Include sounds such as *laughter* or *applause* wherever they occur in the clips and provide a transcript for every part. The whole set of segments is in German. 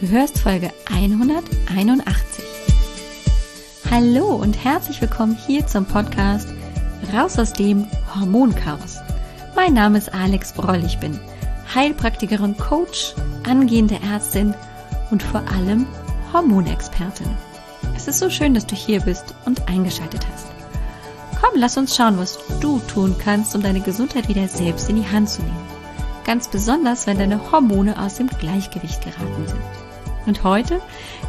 Du hörst Folge 181. Hallo und herzlich willkommen hier zum Podcast Raus aus dem Hormonchaos. Mein Name ist Alex Broll. Ich bin Heilpraktikerin, Coach, angehende Ärztin und vor allem Hormonexpertin. Es ist so schön, dass du hier bist und eingeschaltet hast. Komm, lass uns schauen, was du tun kannst, um deine Gesundheit wieder selbst in die Hand zu nehmen. Ganz besonders, wenn deine Hormone aus dem Gleichgewicht geraten sind. Und heute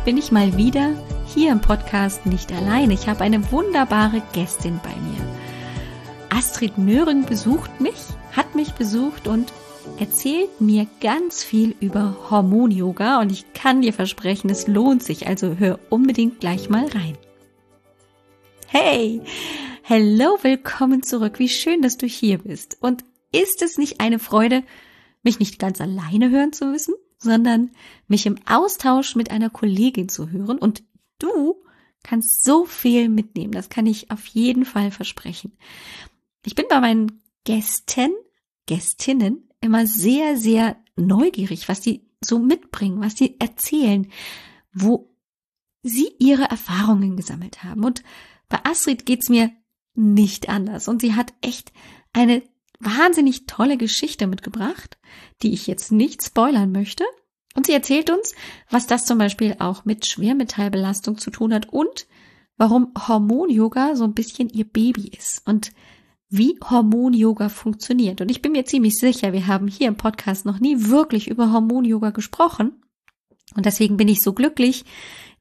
bin ich mal wieder hier im Podcast nicht alleine. Ich habe eine wunderbare Gästin bei mir. Astrid Nöring besucht mich, hat mich besucht und erzählt mir ganz viel über Hormon-Yoga und ich kann dir versprechen, es lohnt sich, also hör unbedingt gleich mal rein. Hey, hello, willkommen zurück. Wie schön, dass du hier bist. Und ist es nicht eine Freude, mich nicht ganz alleine hören zu müssen? Sondern mich im Austausch mit einer Kollegin zu hören. Und du kannst so viel mitnehmen. Das kann ich auf jeden Fall versprechen. Ich bin bei meinen Gästen, Gästinnen immer sehr, sehr neugierig, was die so mitbringen, was die erzählen, wo sie ihre Erfahrungen gesammelt haben. Und bei Astrid geht's mir nicht anders. Und sie hat echt eine wahnsinnig tolle Geschichte mitgebracht, die ich jetzt nicht spoilern möchte. Und sie erzählt uns, was das zum Beispiel auch mit Schwermetallbelastung zu tun hat und warum Hormon-Yoga so ein bisschen ihr Baby ist und wie Hormon-Yoga funktioniert. Und ich bin mir ziemlich sicher, wir haben hier im Podcast noch nie wirklich über Hormon-Yoga gesprochen. Und deswegen bin ich so glücklich,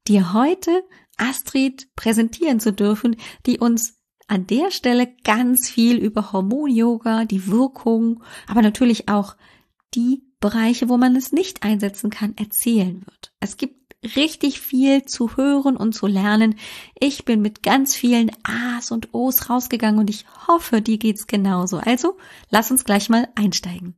dir heute Astrid präsentieren zu dürfen, die uns an der Stelle ganz viel über Hormon-Yoga, die Wirkung, aber natürlich auch die Bereiche, wo man es nicht einsetzen kann, erzählen wird. Es gibt richtig viel zu hören und zu lernen. Ich bin mit ganz vielen A's und O's rausgegangen und ich hoffe, dir geht's genauso. Also, lass uns gleich mal einsteigen.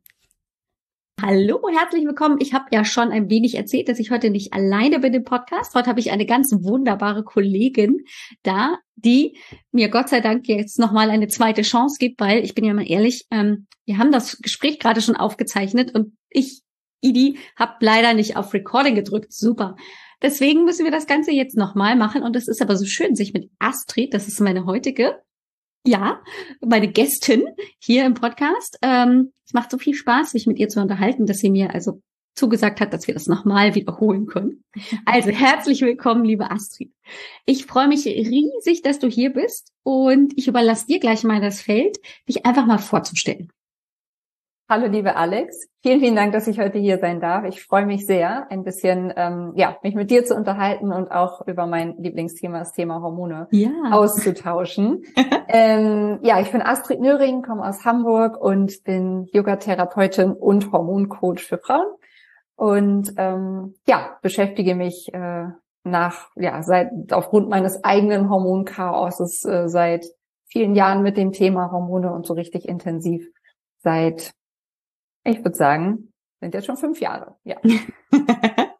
Hallo, herzlich willkommen. Ich habe ja schon ein wenig erzählt, dass ich heute nicht alleine bin im Podcast. Heute habe ich eine ganz wunderbare Kollegin da, die mir Gott sei Dank jetzt nochmal eine zweite Chance gibt, weil ich bin ja mal ehrlich, ähm, wir haben das Gespräch gerade schon aufgezeichnet und ich, Idi, habe leider nicht auf Recording gedrückt. Super. Deswegen müssen wir das Ganze jetzt nochmal machen und es ist aber so schön, sich mit Astrid, das ist meine heutige ja, meine Gästin hier im Podcast. Ähm, es macht so viel Spaß, mich mit ihr zu unterhalten, dass sie mir also zugesagt hat, dass wir das nochmal wiederholen können. *laughs* Also herzlich willkommen, liebe Astrid. Ich freue mich riesig, dass du hier bist und ich überlasse dir gleich mal das Feld, dich einfach mal vorzustellen. Hallo, liebe Alex. Vielen, vielen Dank, dass ich heute hier sein darf. Ich freue mich sehr, ein bisschen, ähm, ja, mich mit dir zu unterhalten und auch über mein Lieblingsthema, das Thema Hormone, ja. auszutauschen. *laughs* ähm, ja, ich bin Astrid Nöring, komme aus Hamburg und bin Yogatherapeutin und Hormoncoach für Frauen. Und ähm, ja, beschäftige mich äh, nach, ja, seit aufgrund meines eigenen Hormonchaoses äh, seit vielen Jahren mit dem Thema Hormone und so richtig intensiv seit ich würde sagen, sind jetzt schon fünf Jahre, ja. *laughs*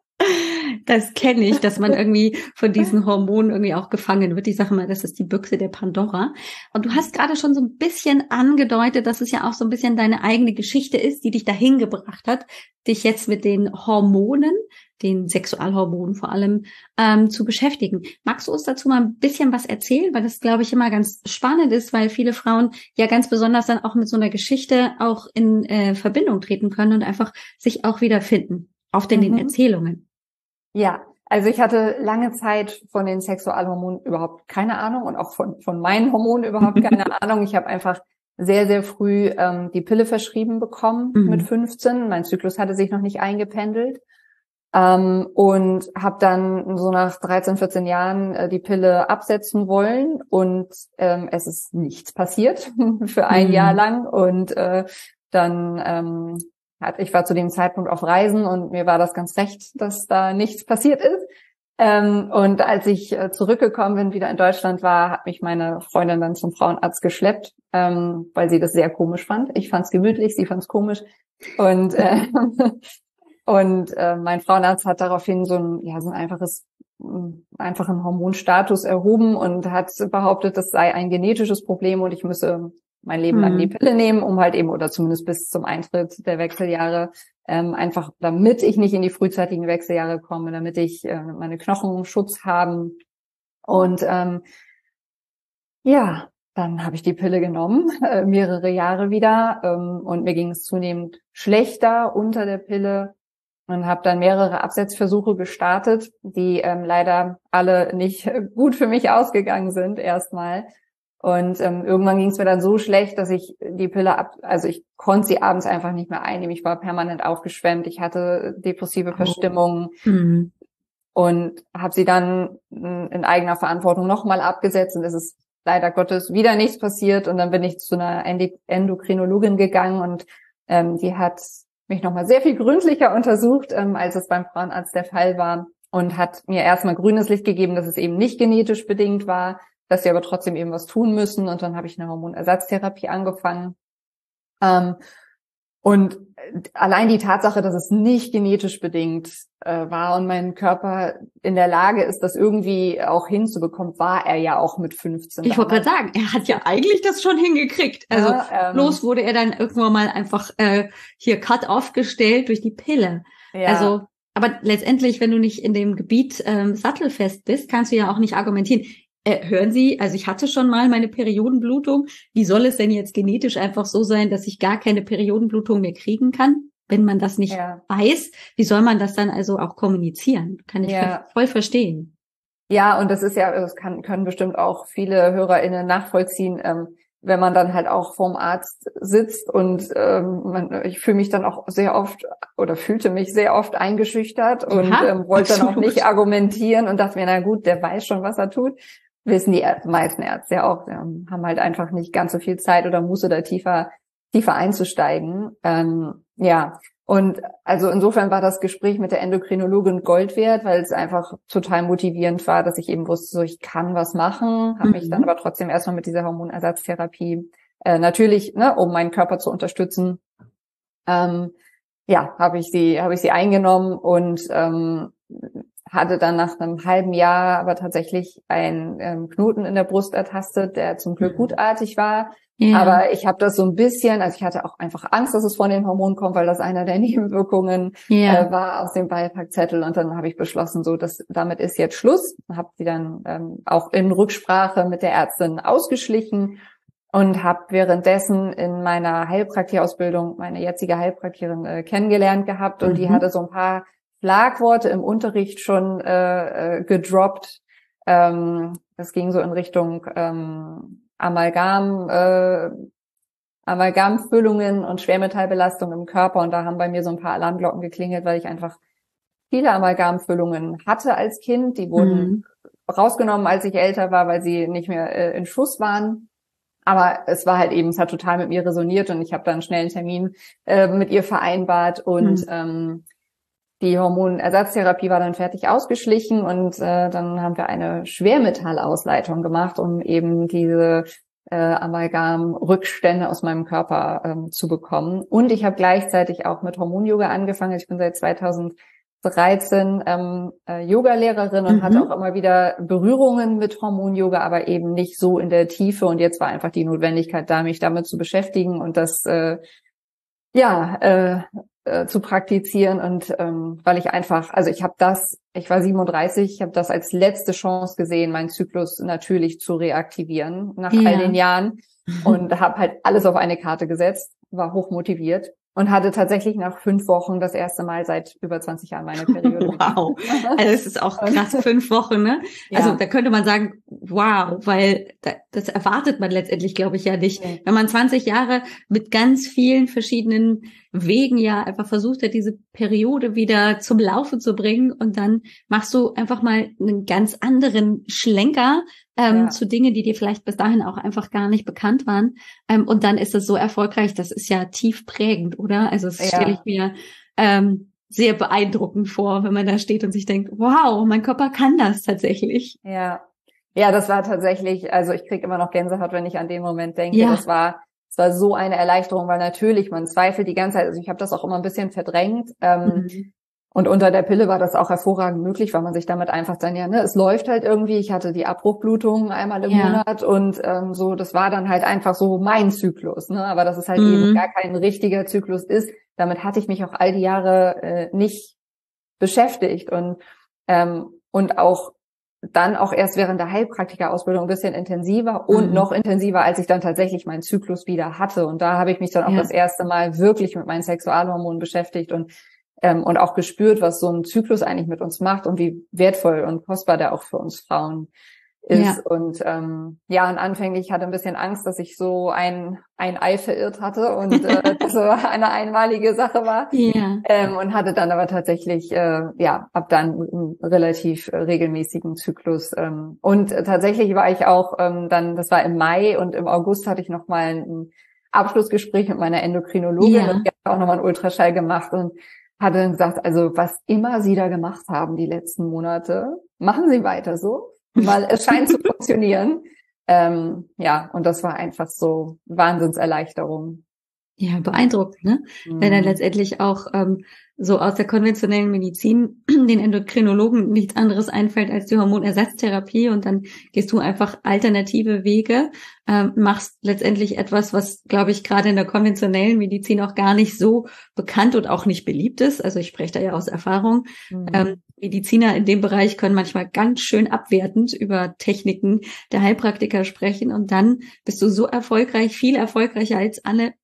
das kenne ich, dass man irgendwie von diesen Hormonen irgendwie auch gefangen wird. Ich sage mal, das ist die Büchse der Pandora. Und du hast gerade schon so ein bisschen angedeutet, dass es ja auch so ein bisschen deine eigene Geschichte ist, die dich dahin gebracht hat, dich jetzt mit den Hormonen den Sexualhormonen vor allem, ähm, zu beschäftigen. Magst du uns dazu mal ein bisschen was erzählen? Weil das, glaube ich, immer ganz spannend ist, weil viele Frauen ja ganz besonders dann auch mit so einer Geschichte auch in äh, Verbindung treten können und einfach sich auch wiederfinden auf den, mhm. den Erzählungen. Ja, also ich hatte lange Zeit von den Sexualhormonen überhaupt keine Ahnung und auch von, von meinen Hormonen überhaupt *laughs* keine Ahnung. Ich habe einfach sehr, sehr früh ähm, die Pille verschrieben bekommen mhm. mit 15. Mein Zyklus hatte sich noch nicht eingependelt. Ähm, und habe dann so nach 13, 14 Jahren äh, die Pille absetzen wollen und ähm, es ist nichts passiert *laughs* für ein mhm. Jahr lang und äh, dann ähm, hat, ich war zu dem Zeitpunkt auf Reisen und mir war das ganz recht, dass da nichts passiert ist. Ähm, und als ich äh, zurückgekommen bin, wieder in Deutschland war, hat mich meine Freundin dann zum Frauenarzt geschleppt, ähm, weil sie das sehr komisch fand. Ich fand es gemütlich, sie fand es komisch. Und äh, *laughs* Und äh, mein Frauenarzt hat daraufhin so ein, ja, so ein einfaches, einfachen Hormonstatus erhoben und hat behauptet, das sei ein genetisches Problem und ich müsse mein Leben lang die mhm. Pille nehmen, um halt eben, oder zumindest bis zum Eintritt der Wechseljahre, ähm, einfach damit ich nicht in die frühzeitigen Wechseljahre komme, damit ich äh, meine Knochen Schutz haben. Und ähm, ja, dann habe ich die Pille genommen, äh, mehrere Jahre wieder, ähm, und mir ging es zunehmend schlechter unter der Pille und habe dann mehrere Absetzversuche gestartet, die ähm, leider alle nicht *laughs* gut für mich ausgegangen sind erstmal. Und ähm, irgendwann ging es mir dann so schlecht, dass ich die Pille ab, also ich konnte sie abends einfach nicht mehr einnehmen. Ich war permanent aufgeschwemmt, ich hatte depressive oh. Verstimmungen oh. mhm. und habe sie dann in eigener Verantwortung nochmal abgesetzt. Und es ist leider Gottes wieder nichts passiert. Und dann bin ich zu einer Endokrinologin gegangen und ähm, die hat mich nochmal sehr viel gründlicher untersucht, ähm, als es beim Frauenarzt der Fall war und hat mir erstmal grünes Licht gegeben, dass es eben nicht genetisch bedingt war, dass sie aber trotzdem eben was tun müssen. Und dann habe ich eine Hormonersatztherapie angefangen. Ähm, und allein die Tatsache, dass es nicht genetisch bedingt äh, war und mein Körper in der Lage ist, das irgendwie auch hinzubekommen, war er ja auch mit 15. Ich wollte gerade sagen, er hat ja eigentlich das schon hingekriegt. Also ja, ähm, bloß wurde er dann irgendwann mal einfach äh, hier cut off gestellt durch die Pille. Ja. Also, aber letztendlich, wenn du nicht in dem Gebiet ähm, sattelfest bist, kannst du ja auch nicht argumentieren. Äh, hören Sie, also ich hatte schon mal meine Periodenblutung. Wie soll es denn jetzt genetisch einfach so sein, dass ich gar keine Periodenblutung mehr kriegen kann? Wenn man das nicht ja. weiß, wie soll man das dann also auch kommunizieren? Kann ich ja. voll verstehen. Ja, und das ist ja, das kann, können bestimmt auch viele HörerInnen nachvollziehen, ähm, wenn man dann halt auch vorm Arzt sitzt und ähm, man, ich fühle mich dann auch sehr oft oder fühlte mich sehr oft eingeschüchtert und ja, ähm, wollte dann auch nicht argumentieren und dachte mir, na gut, der weiß schon, was er tut wissen die meisten Ärzte ja auch, haben halt einfach nicht ganz so viel Zeit oder Muße da tiefer, tiefer einzusteigen. Ähm, ja, und also insofern war das Gespräch mit der Endokrinologin Gold wert, weil es einfach total motivierend war, dass ich eben wusste, so ich kann was machen, habe mhm. mich dann mhm. aber trotzdem erstmal mit dieser Hormonersatztherapie äh, natürlich, ne, um meinen Körper zu unterstützen, ähm, ja, habe ich sie, habe ich sie eingenommen und ähm, hatte dann nach einem halben Jahr aber tatsächlich einen ähm, Knoten in der Brust ertastet, der zum Glück mhm. gutartig war. Ja. Aber ich habe das so ein bisschen, also ich hatte auch einfach Angst, dass es von den Hormonen kommt, weil das einer der *laughs* Nebenwirkungen ja. äh, war aus dem Beipackzettel. Und dann habe ich beschlossen, so dass damit ist jetzt Schluss. Habe sie dann ähm, auch in Rücksprache mit der Ärztin ausgeschlichen und habe währenddessen in meiner Heilpraktikerausbildung meine jetzige Heilpraktikerin äh, kennengelernt gehabt und mhm. die hatte so ein paar Schlagworte im Unterricht schon äh, äh, gedroppt. Ähm, das ging so in Richtung ähm, Amalgam, äh, Amalgamfüllungen und Schwermetallbelastung im Körper. Und da haben bei mir so ein paar Alarmglocken geklingelt, weil ich einfach viele Amalgamfüllungen hatte als Kind. Die wurden mhm. rausgenommen, als ich älter war, weil sie nicht mehr äh, in Schuss waren. Aber es war halt eben, es hat total mit mir resoniert und ich habe dann schnell einen Termin äh, mit ihr vereinbart und mhm. ähm, die Hormonersatztherapie war dann fertig ausgeschlichen und äh, dann haben wir eine Schwermetallausleitung gemacht, um eben diese äh, Amalgam-Rückstände aus meinem Körper ähm, zu bekommen. Und ich habe gleichzeitig auch mit Hormon-Yoga angefangen. Ich bin seit 2013 ähm, äh, Yoga-Lehrerin und mhm. hatte auch immer wieder Berührungen mit Hormon-Yoga, aber eben nicht so in der Tiefe. Und jetzt war einfach die Notwendigkeit da, mich damit zu beschäftigen und das äh, ja, äh, äh, zu praktizieren und ähm, weil ich einfach, also ich habe das, ich war 37, ich habe das als letzte Chance gesehen, meinen Zyklus natürlich zu reaktivieren nach ja. all den Jahren *laughs* und habe halt alles auf eine Karte gesetzt, war hochmotiviert und hatte tatsächlich nach fünf Wochen das erste Mal seit über 20 Jahren meine Periode. *laughs* wow. Also es ist auch *laughs* krass, fünf Wochen, ne? Ja. Also da könnte man sagen, wow, weil das erwartet man letztendlich, glaube ich, ja nicht. Wenn man 20 Jahre mit ganz vielen verschiedenen Wegen ja einfach versucht hat, diese Periode wieder zum Laufen zu bringen und dann machst du einfach mal einen ganz anderen Schlenker ähm, ja. zu Dingen, die dir vielleicht bis dahin auch einfach gar nicht bekannt waren. Ähm, und dann ist es so erfolgreich, das ist ja tief prägend, oder? Also das ja. stelle ich mir ähm, sehr beeindruckend vor, wenn man da steht und sich denkt, wow, mein Körper kann das tatsächlich. Ja. Ja, das war tatsächlich, also ich kriege immer noch Gänsehaut, wenn ich an den Moment denke. Ja. Das war es war so eine Erleichterung, weil natürlich man zweifelt die ganze Zeit. Also ich habe das auch immer ein bisschen verdrängt. Ähm, mhm. und unter der Pille war das auch hervorragend möglich, weil man sich damit einfach dann ja, ne, es läuft halt irgendwie. Ich hatte die Abbruchblutung einmal im ja. Monat und ähm, so, das war dann halt einfach so mein Zyklus, ne? Aber dass es halt mhm. eben gar kein richtiger Zyklus ist, damit hatte ich mich auch all die Jahre äh, nicht beschäftigt und ähm, und auch dann auch erst während der Heilpraktika-Ausbildung ein bisschen intensiver und mhm. noch intensiver, als ich dann tatsächlich meinen Zyklus wieder hatte. Und da habe ich mich dann auch ja. das erste Mal wirklich mit meinen Sexualhormonen beschäftigt und ähm, und auch gespürt, was so ein Zyklus eigentlich mit uns macht und wie wertvoll und kostbar der auch für uns Frauen ist. Ja. Und ähm, ja, und anfänglich hatte ein bisschen Angst, dass ich so ein, ein Ei verirrt hatte und äh, *laughs* das so eine einmalige Sache war. Ja. Ähm, und hatte dann aber tatsächlich, äh, ja, ab dann einen relativ äh, regelmäßigen Zyklus. Ähm, und tatsächlich war ich auch ähm, dann, das war im Mai und im August hatte ich nochmal ein Abschlussgespräch mit meiner Endokrinologin ja. und die hat auch nochmal einen Ultraschall gemacht und hatte dann gesagt, also was immer Sie da gemacht haben die letzten Monate, machen Sie weiter so, weil es scheint zu funktionieren. Ähm, ja, und das war einfach so Wahnsinnserleichterung. Ja, beeindruckend, ne? Mhm. Wenn dann letztendlich auch ähm, so aus der konventionellen Medizin *clears throat* den Endokrinologen nichts anderes einfällt als die Hormonersatztherapie und dann gehst du einfach alternative Wege, ähm, machst letztendlich etwas, was, glaube ich, gerade in der konventionellen Medizin auch gar nicht so bekannt und auch nicht beliebt ist. Also ich spreche da ja aus Erfahrung. Mhm. Ähm, Mediziner in dem Bereich können manchmal ganz schön abwertend über Techniken der Heilpraktiker sprechen und dann bist du so erfolgreich, viel erfolgreicher als alle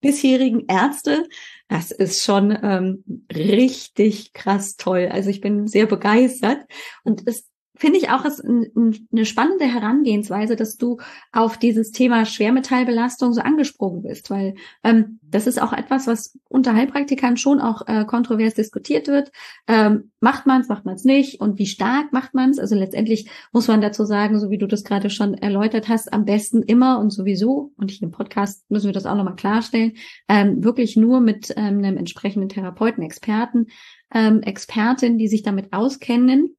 bisherigen Ärzte. Das ist schon ähm, richtig krass toll. Also ich bin sehr begeistert und es finde ich auch ist eine spannende Herangehensweise, dass du auf dieses Thema Schwermetallbelastung so angesprungen bist, weil ähm, das ist auch etwas, was unter Heilpraktikern schon auch äh, kontrovers diskutiert wird. Ähm, macht man es, macht man es nicht und wie stark macht man es? Also letztendlich muss man dazu sagen, so wie du das gerade schon erläutert hast, am besten immer und sowieso, und hier im Podcast müssen wir das auch nochmal klarstellen, ähm, wirklich nur mit ähm, einem entsprechenden Therapeuten, Experten, ähm, Expertin, die sich damit auskennen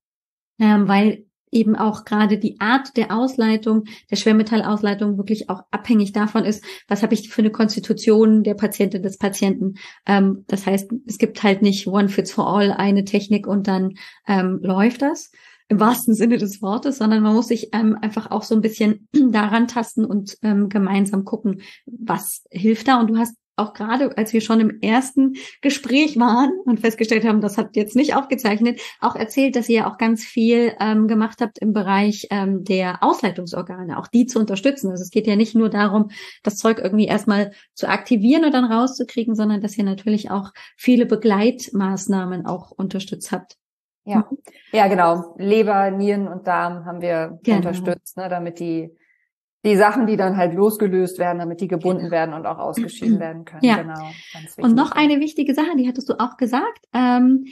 ähm, weil eben auch gerade die Art der Ausleitung, der Schwermetallausleitung wirklich auch abhängig davon ist, was habe ich für eine Konstitution der Patientin, des Patienten. Ähm, das heißt, es gibt halt nicht one fits for all eine Technik und dann ähm, läuft das im wahrsten Sinne des Wortes, sondern man muss sich ähm, einfach auch so ein bisschen *clears throat* daran tasten und ähm, gemeinsam gucken, was hilft da. Und du hast auch gerade, als wir schon im ersten Gespräch waren und festgestellt haben, das hat jetzt nicht aufgezeichnet, auch erzählt, dass ihr ja auch ganz viel ähm, gemacht habt im Bereich ähm, der Ausleitungsorgane, auch die zu unterstützen. Also es geht ja nicht nur darum, das Zeug irgendwie erstmal zu aktivieren und dann rauszukriegen, sondern dass ihr natürlich auch viele Begleitmaßnahmen auch unterstützt habt. Ja, ja, genau. Leber, Nieren und Darm haben wir genau. unterstützt, ne, damit die die Sachen, die dann halt losgelöst werden, damit die gebunden genau. werden und auch ausgeschieden werden können. Ja. Genau. Und noch eine wichtige Sache, die hattest du auch gesagt ähm,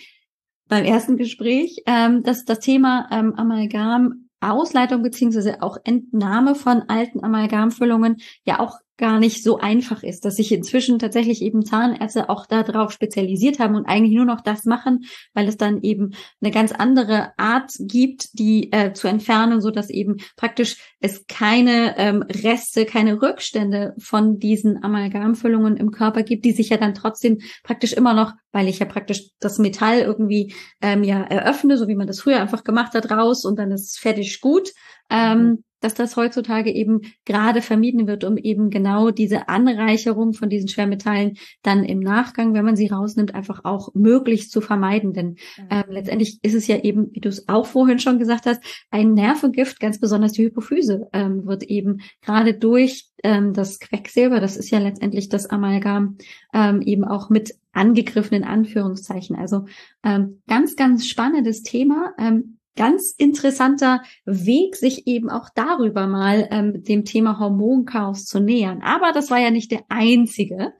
beim ersten Gespräch, ähm, dass das Thema ähm, Amalgam Ausleitung beziehungsweise auch Entnahme von alten Amalgamfüllungen ja auch gar nicht so einfach ist, dass sich inzwischen tatsächlich eben Zahnärzte auch darauf spezialisiert haben und eigentlich nur noch das machen, weil es dann eben eine ganz andere Art gibt, die äh, zu entfernen, so dass eben praktisch es keine ähm, Reste, keine Rückstände von diesen Amalgamfüllungen im Körper gibt, die sich ja dann trotzdem praktisch immer noch, weil ich ja praktisch das Metall irgendwie ähm, ja eröffne, so wie man das früher einfach gemacht hat, raus und dann ist fertig gut. Ähm, mhm dass das heutzutage eben gerade vermieden wird, um eben genau diese Anreicherung von diesen Schwermetallen dann im Nachgang, wenn man sie rausnimmt, einfach auch möglichst zu vermeiden. Denn ähm, letztendlich ist es ja eben, wie du es auch vorhin schon gesagt hast, ein Nervengift, ganz besonders die Hypophyse ähm, wird eben gerade durch ähm, das Quecksilber, das ist ja letztendlich das Amalgam, ähm, eben auch mit angegriffen in Anführungszeichen. Also ähm, ganz, ganz spannendes Thema. Ähm, ganz interessanter Weg, sich eben auch darüber mal ähm, dem Thema Hormonchaos zu nähern. Aber das war ja nicht der einzige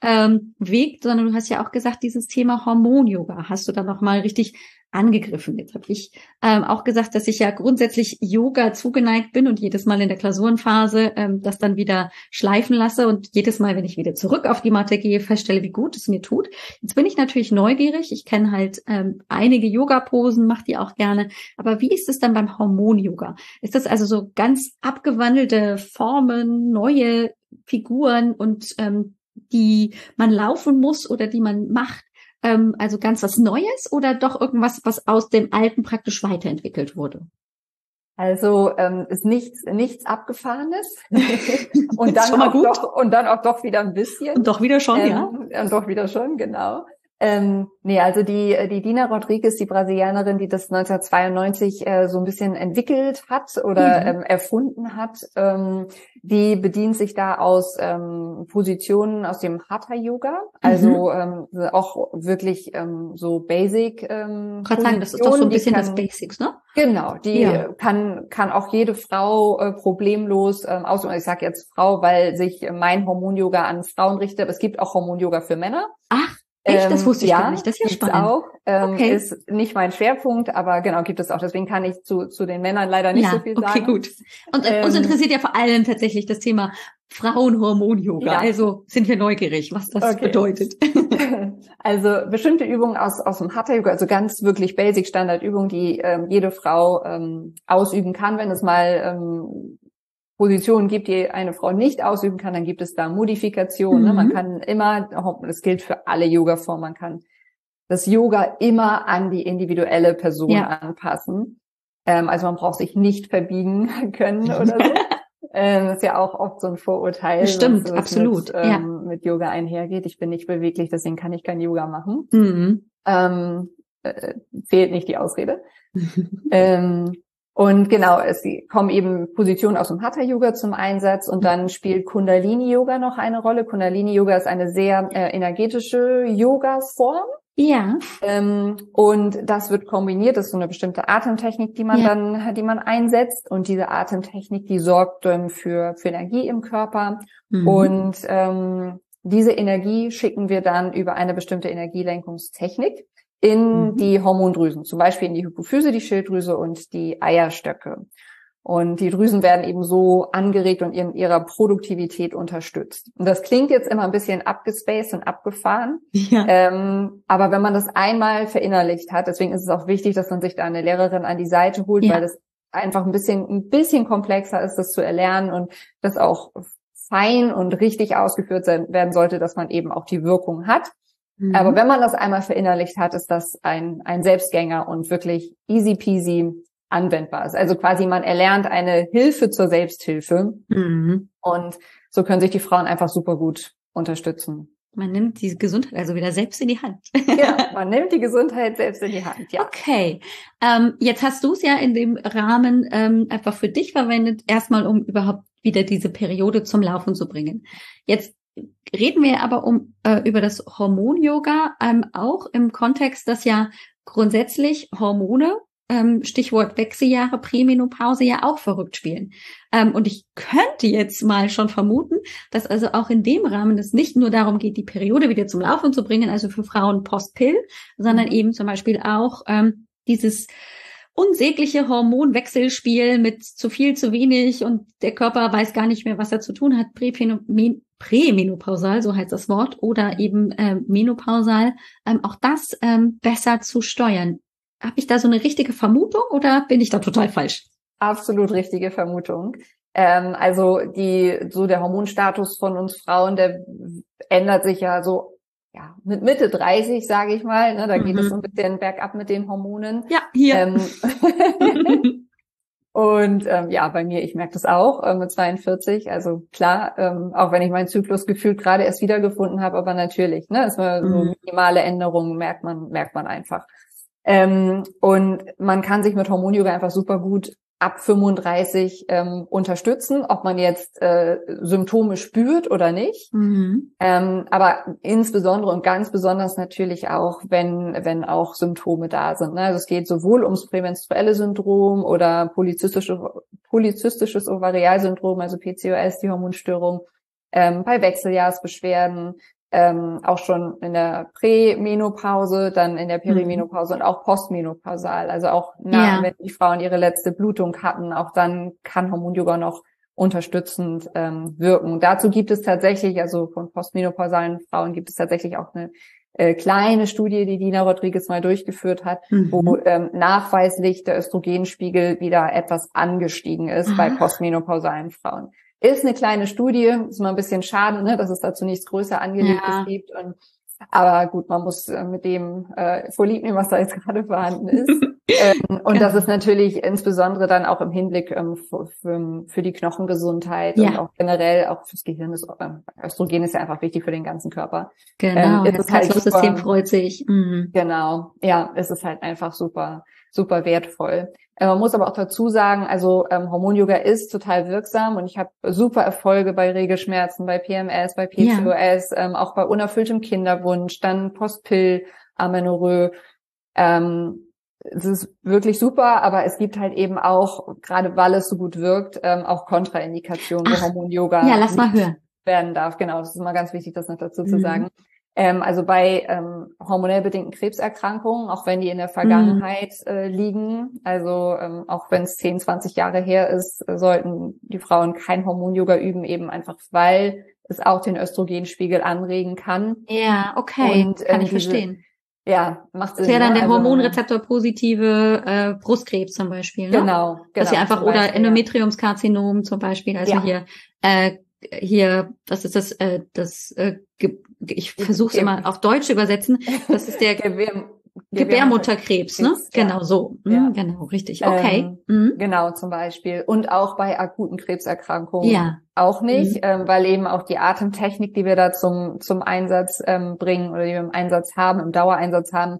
ähm, Weg, sondern du hast ja auch gesagt, dieses Thema Hormon-Yoga hast du da noch mal richtig angegriffen. Jetzt habe ich ähm, auch gesagt, dass ich ja grundsätzlich Yoga zugeneigt bin und jedes Mal in der Klausurenphase ähm, das dann wieder schleifen lasse und jedes Mal, wenn ich wieder zurück auf die Matte gehe, feststelle, wie gut es mir tut. Jetzt bin ich natürlich neugierig. Ich kenne halt ähm, einige Yoga-Posen, mache die auch gerne. Aber wie ist es dann beim Hormon-Yoga? Ist das also so ganz abgewandelte Formen, neue Figuren und ähm, die man laufen muss oder die man macht? Ähm, also ganz was Neues oder doch irgendwas, was aus dem Alten praktisch weiterentwickelt wurde? Also ähm, ist nichts nichts abgefahrenes. *laughs* Und dann auch doch und dann auch doch wieder ein bisschen. Und doch wieder schon ähm, ja und doch wieder schon genau ähm, nee, also die, die Dina Rodriguez, die Brasilianerin, die das 1992 äh, so ein bisschen entwickelt hat oder mhm. ähm, erfunden hat, ähm, die bedient sich da aus ähm, Positionen aus dem Hatha-Yoga, also mhm. ähm, auch wirklich ähm, so Basic. Ähm, Gerade sagen, das ist doch so ein bisschen kann, das Basics, ne? Genau, die ja. kann kann auch jede Frau äh, problemlos ähm, aus. Ich sage jetzt Frau, weil sich mein Hormon-Yoga an Frauen richtet. Aber es gibt auch Hormon-Yoga für Männer. Ach, Echt? Das wusste ich ja, gar nicht. Das ist ja spannend. auch. Ähm, okay. Ist nicht mein Schwerpunkt, aber genau, gibt es auch. Deswegen kann ich zu, zu den Männern leider nicht ja, so viel sagen. Okay, gut. Und ähm, uns interessiert ja vor allem tatsächlich das Thema Frauenhormon-Yoga. Ja. Also sind wir neugierig, was das okay. bedeutet. *laughs* Also bestimmte Übungen aus, aus dem Hatha-Yoga, also ganz wirklich basic Standardübungen, die ähm, jede Frau ähm, ausüben kann, wenn es mal ähm, Positionen gibt, die eine Frau nicht ausüben kann, dann gibt es da Modifikationen. Mhm. Ne? Man mhm. kann immer, das gilt für alle Yoga-Formen, man kann das Yoga immer an die individuelle Person ja. anpassen. Ähm, also man braucht sich nicht verbiegen *laughs* können oder so. *laughs* ähm, das ist ja auch oft so ein Vorurteil. Stimmt, was, was absolut. Mit, ähm, ja. mit Yoga einhergeht. Ich bin nicht beweglich, deswegen kann ich kein Yoga machen. Mhm. Ähm, äh, fehlt nicht die Ausrede. *laughs* ähm, und genau, es kommen eben Positionen aus dem Hatha-Yoga zum Einsatz und dann spielt Kundalini-Yoga noch eine Rolle. Kundalini-Yoga ist eine sehr äh, energetische Yoga-Form. Ja. Ähm, und das wird kombiniert, das ist so eine bestimmte Atemtechnik, die man ja. dann, die man einsetzt. Und diese Atemtechnik, die sorgt dann für, für Energie im Körper. Mhm. Und ähm, diese Energie schicken wir dann über eine bestimmte Energielenkungstechnik in mhm. die Hormondrüsen, zum Beispiel in die Hypophyse, die Schilddrüse und die Eierstöcke. Und die Drüsen werden eben so angeregt und in ihrer Produktivität unterstützt. Und das klingt jetzt immer ein bisschen abgespaced und abgefahren. Ja. Ähm, aber wenn man das einmal verinnerlicht hat, deswegen ist es auch wichtig, dass man sich da eine Lehrerin an die Seite holt, ja. weil das einfach ein bisschen, ein bisschen komplexer ist, das zu erlernen und das auch fein und richtig ausgeführt werden sollte, dass man eben auch die Wirkung hat. Mhm. Aber wenn man das einmal verinnerlicht hat, ist das ein, ein Selbstgänger und wirklich easy peasy anwendbar ist. Also quasi man erlernt eine Hilfe zur Selbsthilfe mhm. und so können sich die Frauen einfach super gut unterstützen. Man nimmt die Gesundheit also wieder selbst in die Hand. ja, *laughs* man nimmt die Gesundheit selbst in die Hand. Ja. Okay. Ähm, jetzt hast du es ja in dem Rahmen ähm, einfach für dich verwendet, erstmal um überhaupt wieder diese Periode zum Laufen zu bringen. Jetzt reden wir aber um äh, über das Hormon-Yoga ähm, auch im Kontext, dass ja grundsätzlich Hormone, ähm, Stichwort Wechseljahre, Prämenopause ja auch verrückt spielen. Ähm, und ich könnte jetzt mal schon vermuten, dass also auch in dem Rahmen es nicht nur darum geht, die Periode wieder zum Laufen zu bringen, also für Frauen Postpill, sondern mhm. eben zum Beispiel auch ähm, dieses unsägliche Hormonwechselspiel mit zu viel, zu wenig und der Körper weiß gar nicht mehr, was er zu tun hat. Prämenopausal, so heißt das Wort, oder eben ähm, menopausal, ähm, auch das ähm, besser zu steuern. Habe ich da so eine richtige Vermutung oder bin ich da total falsch? Absolut richtige Vermutung. Ähm, also die so der Hormonstatus von uns Frauen, der ändert sich ja so ja, mit Mitte 30, sage ich mal, ne, da mhm. geht es mhm. so ein bisschen bergab mit den Hormonen. Ja, hier. Ähm, *laughs* und ähm, ja, bei mir, ich merke das auch äh, mit 42. Also klar, ähm, auch wenn ich meinen Zyklus gefühlt gerade erst wiedergefunden habe, aber natürlich, ne, ist mal so mhm. minimale Änderungen merkt man, merkt man einfach. Ähm, und man kann sich mit Hormonyoga einfach super gut ab 35 ähm, unterstützen, ob man jetzt äh, Symptome spürt oder nicht. Mhm. Ähm, aber insbesondere und ganz besonders natürlich auch, wenn wenn auch Symptome da sind. Ne? Also es geht sowohl ums prämenstruelle Syndrom oder polyzystische, polyzystisches Ovarialsyndrom, also PCOS, die Hormonstörung, ähm, bei Wechseljahrsbeschwerden, ähm, auch schon in der Prämenopause, dann in der mhm. Perimenopause mhm. und auch postmenopausal. Also auch nach, ja. wenn die Frauen ihre letzte Blutung hatten, auch dann kann Hormon-Yoga noch unterstützend ähm, wirken. Dazu gibt es tatsächlich, also von postmenopausalen Frauen gibt es tatsächlich auch eine äh, kleine Studie, die Dina Rodriguez mal durchgeführt hat, mhm. wo ähm, nachweislich der Östrogenspiegel wieder etwas angestiegen ist Aha. bei postmenopausalen Frauen. Ist eine kleine Studie, ist mal ein bisschen schade, ne, dass es dazu nichts größer angelegtes ja. gibt. Und Aber gut, man muss äh, mit dem äh, vorlieb nehmen, was da jetzt *laughs* gerade vorhanden ist. *laughs* ähm, und ja. das ist natürlich insbesondere dann auch im Hinblick ähm, für, für, die Knochengesundheit ja. und auch generell auch fürs Gehirn. Ist, äh, Östrogen ist ja einfach wichtig für den ganzen Körper. Genau, ähm, das Herz-System halt freut sich. Mhm. Genau, ja, es ist halt einfach super, super wertvoll. Äh, man muss aber auch dazu sagen, also ähm, Hormon-Yoga ist total wirksam und ich habe super Erfolge bei Regelschmerzen, bei PMS, bei PCOS, ja. ähm, auch bei unerfülltem Kinderwunsch, dann Postpill, Amenorrhoe. Ähm, es ist wirklich super, aber es gibt halt eben auch, gerade weil es so gut wirkt, ähm, auch Kontraindikationen, wo Hormon-Yoga ja, lass mal hören. werden darf. Genau, das ist immer ganz wichtig, das noch dazu mhm. zu sagen. Ähm, also bei ähm, hormonell bedingten Krebserkrankungen, auch wenn die in der Vergangenheit mhm. äh, liegen, also ähm, auch wenn es 10, 20 Jahre her ist, äh, sollten die Frauen kein Hormon-Yoga üben, eben einfach weil es auch den Östrogenspiegel anregen kann. Ja, okay, Und, kann ähm, ich diese, verstehen. Ja, macht Sinn. Das wäre dann ne? der also, Hormonrezeptor-positive äh, Brustkrebs zum Beispiel, ne? Genau, genau. Dass sie einfach, oder Endometriumskarzinom zum Beispiel, also ja. hier äh, hier, was ist das, äh, das, äh, ich versuche es immer auf Deutsch übersetzen, das ist der *laughs* Gebär, Gebärmutterkrebs, ne? Ja. Genau so. Mhm, ja. Genau, richtig. Okay. Ähm, mhm. Genau, zum Beispiel. Und auch bei akuten Krebserkrankungen. Ja. Auch nicht, mhm. ähm, weil eben auch die Atemtechnik, die wir da zum, zum Einsatz ähm, bringen oder die wir im Einsatz haben, im Dauereinsatz haben,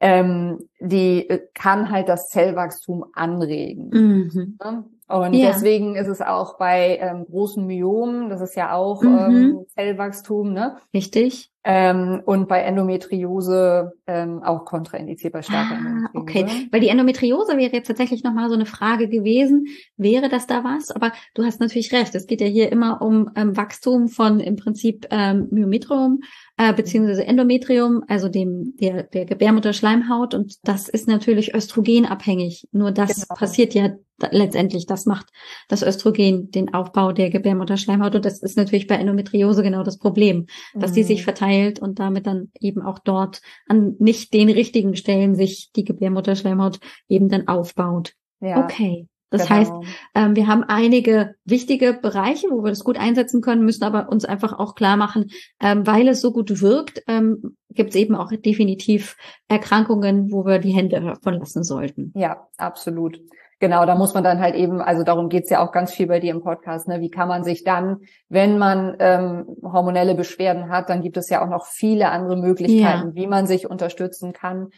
ähm, die äh, kann halt das Zellwachstum anregen. Mhm. Und ja. deswegen ist es auch bei ähm, großen Myomen, das ist ja auch mhm. ähm, Zellwachstum, ne? Richtig. Ähm, und bei Endometriose ähm, auch kontraindiziert bei starker ah, Okay, weil die Endometriose wäre jetzt tatsächlich nochmal so eine Frage gewesen, wäre das da was? Aber du hast natürlich recht, es geht ja hier immer um ähm, Wachstum von im Prinzip ähm, Myometrium äh, beziehungsweise Endometrium, also dem der, der Gebärmutterschleimhaut und das ist natürlich östrogenabhängig. Nur das genau. passiert ja letztendlich, das macht das Östrogen den Aufbau der Gebärmutterschleimhaut und das ist natürlich bei Endometriose genau das Problem, dass mhm. die sich verteilt und damit dann eben auch dort an nicht den richtigen Stellen sich die Gebärmutterschleimhaut eben dann aufbaut. Ja. Okay. Das genau. heißt, ähm, wir haben einige wichtige Bereiche, wo wir das gut einsetzen können, müssen aber uns einfach auch klar machen, ähm, weil es so gut wirkt, ähm, gibt es eben auch definitiv Erkrankungen, wo wir die Hände davon lassen sollten. Ja, absolut. Genau, da muss man dann halt eben, also darum geht's ja auch ganz viel bei dir im Podcast, ne? wie kann man sich dann, wenn man ähm, hormonelle Beschwerden hat, dann gibt es ja auch noch viele andere Möglichkeiten, ja. wie man sich unterstützen kann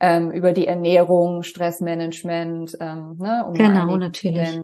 ähm, über die Ernährung, Stressmanagement. Ähm, ne, um genau, natürlich.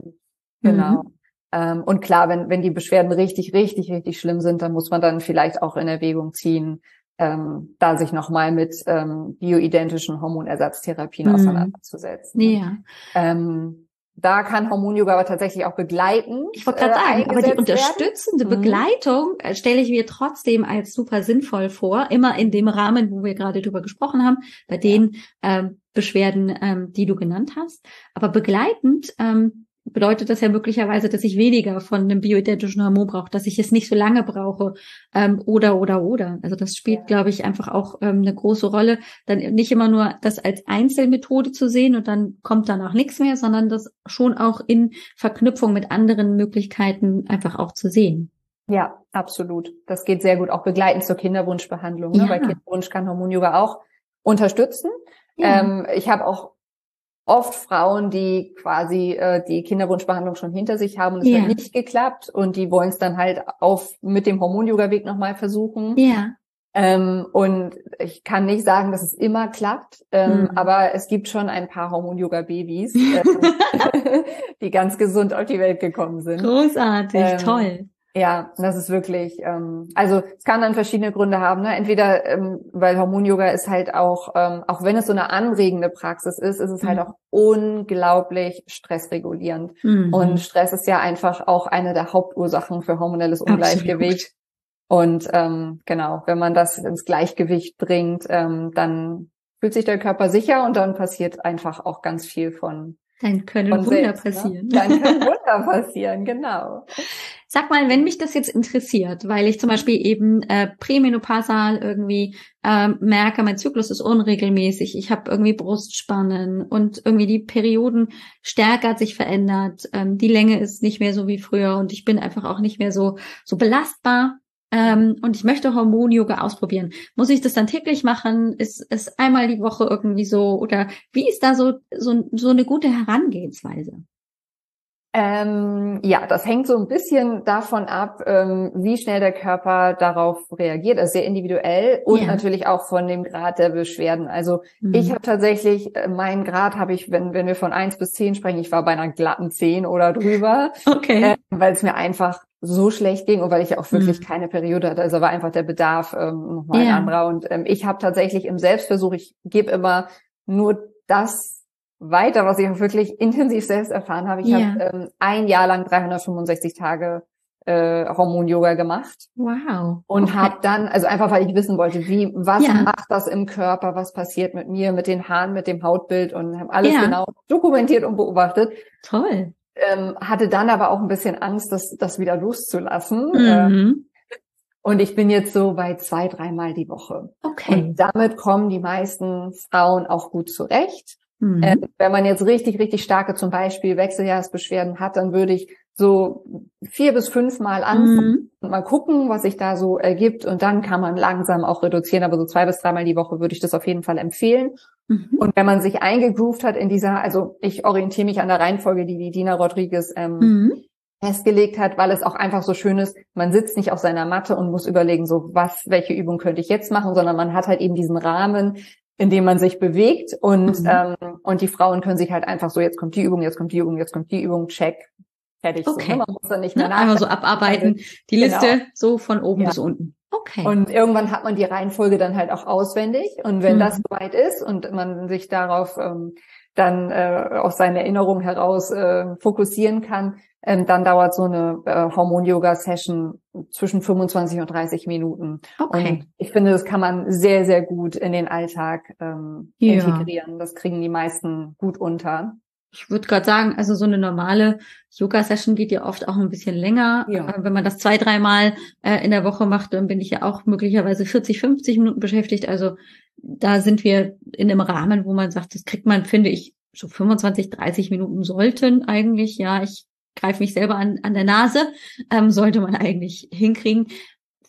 Genau. Mhm. Ähm, und klar, wenn, wenn die Beschwerden richtig, richtig, richtig schlimm sind, dann muss man dann vielleicht auch in Erwägung ziehen, ähm, da sich nochmal mit ähm, bioidentischen Hormonersatztherapien mhm. auseinanderzusetzen. Ja. Ähm, da kann Hormon-Yoga aber tatsächlich auch begleiten. Ich wollte gerade äh, sagen, aber die unterstützende werden. Mhm. Begleitung äh, stelle ich mir trotzdem als super sinnvoll vor, immer in dem Rahmen, wo wir gerade drüber gesprochen haben, bei den ähm, Beschwerden, ähm, die du genannt hast. Aber begleitend ähm, bedeutet das ja möglicherweise, dass ich weniger von einem bioidentischen Hormon brauche, dass ich es nicht so lange brauche ähm, oder oder oder. Also das spielt, ja. glaube ich, einfach auch ähm, eine große Rolle, dann nicht immer nur das als Einzelmethode zu sehen und dann kommt danach nichts mehr, sondern das schon auch in Verknüpfung mit anderen Möglichkeiten einfach auch zu sehen. Ja, absolut. Das geht sehr gut auch begleitend zur Kinderwunschbehandlung. Ne? Ja. Bei Kinderwunsch kann Hormon-Yoga auch unterstützen. Ja. Ähm, ich habe auch oft Frauen, die quasi äh, die Kinderwunschbehandlung schon hinter sich haben und es ja. hat nicht geklappt und die wollen es dann halt auf mit dem Hormon-Yoga-Weg nochmal versuchen. Ja. Ähm, und ich kann nicht sagen, dass es immer klappt, ähm, mhm. aber es gibt schon ein paar Hormon-Yoga-Babys, *laughs* äh, *laughs* die ganz gesund auf die Welt gekommen sind. Großartig, ähm, toll. Ja, das ist wirklich, ähm, also es kann dann verschiedene Gründe haben. Ne? Entweder, ähm, weil Hormon-Yoga ist halt auch, ähm, auch wenn es so eine anregende Praxis ist, ist es halt mhm. halt auch unglaublich stressregulierend. Mhm. Und Stress ist ja einfach auch eine der Hauptursachen für hormonelles Ungleichgewicht. Absolut. Und ähm, genau, wenn man das ins Gleichgewicht bringt, ähm, dann fühlt sich der Körper sicher und dann passiert einfach auch ganz viel von dann können Wunder selbst, ne? passieren. Ne? Dann *laughs* können Wunder passieren, genau. Sag mal, wenn mich das jetzt interessiert, weil ich zum Beispiel eben äh, prämenopausal irgendwie äh, merke, mein Zyklus ist unregelmäßig, ich habe irgendwie Brustspannen und irgendwie die Perioden stärker hat sich verändert, ähm, die Länge ist nicht mehr so wie früher und ich bin einfach auch nicht mehr so so belastbar ähm, und ich möchte Hormon-Yoga ausprobieren. Muss ich das dann täglich machen? Ist es einmal die Woche irgendwie so? Oder wie ist da so, so, so eine gute Herangehensweise? Ähm, ja, das hängt so ein bisschen davon ab, ähm, wie schnell der Körper darauf reagiert. Das ist sehr individuell und ja. natürlich auch von dem Grad der Beschwerden. Also mhm. ich habe tatsächlich, äh, meinen Grad habe ich, wenn, wenn wir von eins bis zehn sprechen, ich war bei einer glatten zehn oder drüber. Okay. Äh, weil es mir einfach so schlecht ging und weil ich auch wirklich mhm. keine Periode hatte. Also war einfach der Bedarf ähm, nochmal ja. ein anderer. Und ähm, ich habe tatsächlich im Selbstversuch, ich gebe immer nur das weiter, was ich auch wirklich *laughs* intensiv selbst erfahren habe. Ich ja. habe ähm, ein Jahr lang 365 Tage äh, Hormon-Yoga gemacht. Wow. Und okay. habe dann, also einfach weil ich wissen wollte, wie, was ja. macht das im Körper, was passiert mit mir, mit den Haaren, mit dem Hautbild und habe alles ja. genau dokumentiert und beobachtet. Toll. Ähm, hatte dann aber auch ein bisschen Angst, das, das wieder loszulassen. Mhm. Ähm, und ich bin jetzt so bei zwei, dreimal die Woche. Okay. Und damit kommen die meisten Frauen auch gut zurecht. Mhm. Äh, wenn man jetzt richtig, richtig starke zum Beispiel Wechseljahresbeschwerden hat, dann würde ich so vier bis fünf Mal anfangen mhm. und mal gucken, was sich da so ergibt. Und dann kann man langsam auch reduzieren. Aber so zwei bis dreimal die Woche würde ich das auf jeden Fall empfehlen. Mhm. Und wenn man sich eingegroovt hat in dieser, also ich orientiere mich an der Reihenfolge, die die Dina Rodriguez ähm, mhm. festgelegt hat, weil es auch einfach so schön ist. Man sitzt nicht auf seiner Matte und muss überlegen, so was, welche Übung könnte ich jetzt machen, sondern man hat halt eben diesen Rahmen, in dem man sich bewegt und mhm. ähm, und die Frauen können sich halt einfach so jetzt kommt die Übung, jetzt kommt die Übung, jetzt kommt die Übung, check, fertig. Okay. So, ne? Man muss dann nicht mehr ne? Einfach so abarbeiten, die genau. Liste so von oben ja. bis unten. Okay. Und irgendwann hat man die Reihenfolge dann halt auch auswendig und wenn mhm. das soweit ist und man sich darauf ähm, dann äh, aus seinen Erinnerungen heraus äh, fokussieren kann, ähm, dann dauert so eine äh, Hormon-Yoga-Session zwischen 25 und 30 Minuten. Okay. Und ich finde, das kann man sehr, sehr gut in den Alltag ähm, ja. integrieren. Das kriegen die meisten gut unter. Ich würde gerade sagen, also so eine normale Yoga-Session geht ja oft auch ein bisschen länger. Ja. Äh, wenn man das zwei, dreimal äh, in der Woche macht, dann bin ich ja auch möglicherweise 40, 50 Minuten beschäftigt. Also da sind wir in einem Rahmen, wo man sagt, das kriegt man, finde ich, so 25, 30 Minuten sollten eigentlich. Ja, ich greife mich selber an, an der Nase, ähm, sollte man eigentlich hinkriegen.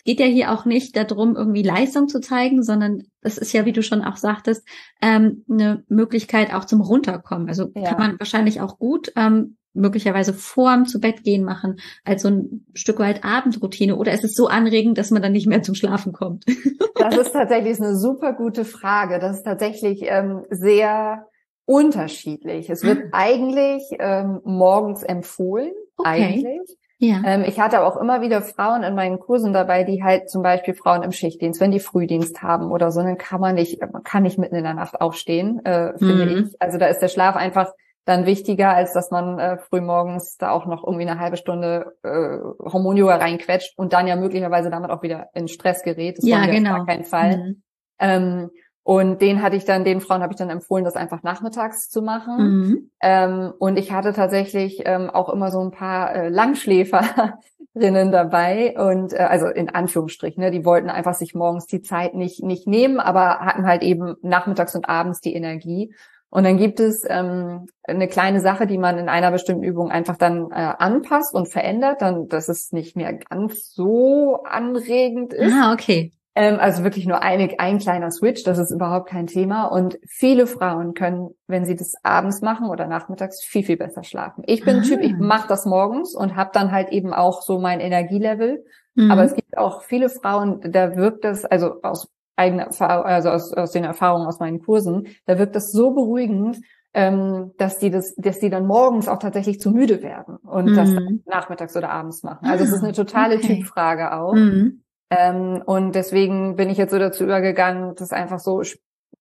Es geht ja hier auch nicht darum, irgendwie Leistung zu zeigen, sondern das ist ja, wie du schon auch sagtest, ähm, eine Möglichkeit auch zum Runterkommen. Also ja. kann man wahrscheinlich auch gut ähm, möglicherweise vorm zu Bett gehen machen, als so ein Stück weit Abendroutine? Oder ist es so anregend, dass man dann nicht mehr zum Schlafen kommt? *laughs* das ist tatsächlich eine super gute Frage. Das ist tatsächlich ähm, sehr unterschiedlich. Es wird ah. eigentlich ähm, morgens empfohlen, okay. eigentlich. Ja. Ähm, ich hatte auch immer wieder Frauen in meinen Kursen dabei, die halt zum Beispiel Frauen im Schichtdienst, wenn die Frühdienst haben oder so, dann kann man nicht, man kann nicht mitten in der Nacht aufstehen, äh, finde mhm. ich. Also da ist der Schlaf einfach dann wichtiger, als dass man äh, frühmorgens da auch noch irgendwie eine halbe Stunde äh, Hormonyoga reinquetscht und dann ja möglicherweise damit auch wieder in Stress gerät. Das ja, genau. auf keinen Fall. Mhm. Ähm, und den hatte ich dann, den Frauen habe ich dann empfohlen, das einfach nachmittags zu machen. Mhm. Ähm, und ich hatte tatsächlich ähm, auch immer so ein paar äh, Langschläferinnen dabei und äh, also in Anführungsstrichen, ne, die wollten einfach sich morgens die Zeit nicht nicht nehmen, aber hatten halt eben nachmittags und abends die Energie. Und dann gibt es ähm, eine kleine Sache, die man in einer bestimmten Übung einfach dann äh, anpasst und verändert, dann, dass es nicht mehr ganz so anregend ist. Ah, okay. Ähm, also wirklich nur eine, ein kleiner Switch, das ist überhaupt kein Thema. Und viele Frauen können, wenn sie das abends machen oder nachmittags, viel, viel besser schlafen. Ich bin ah. Typ, ich mache das morgens und habe dann halt eben auch so mein Energielevel. Mhm. Aber es gibt auch viele Frauen, da wirkt das, also aus eigener also aus, aus den Erfahrungen aus meinen Kursen, da wirkt das so beruhigend, ähm, dass die das, dass die dann morgens auch tatsächlich zu müde werden und mhm. das nachmittags oder abends machen. Also es ist eine totale okay. Typfrage auch. Mhm. Ähm, und deswegen bin ich jetzt so dazu übergegangen, das einfach so,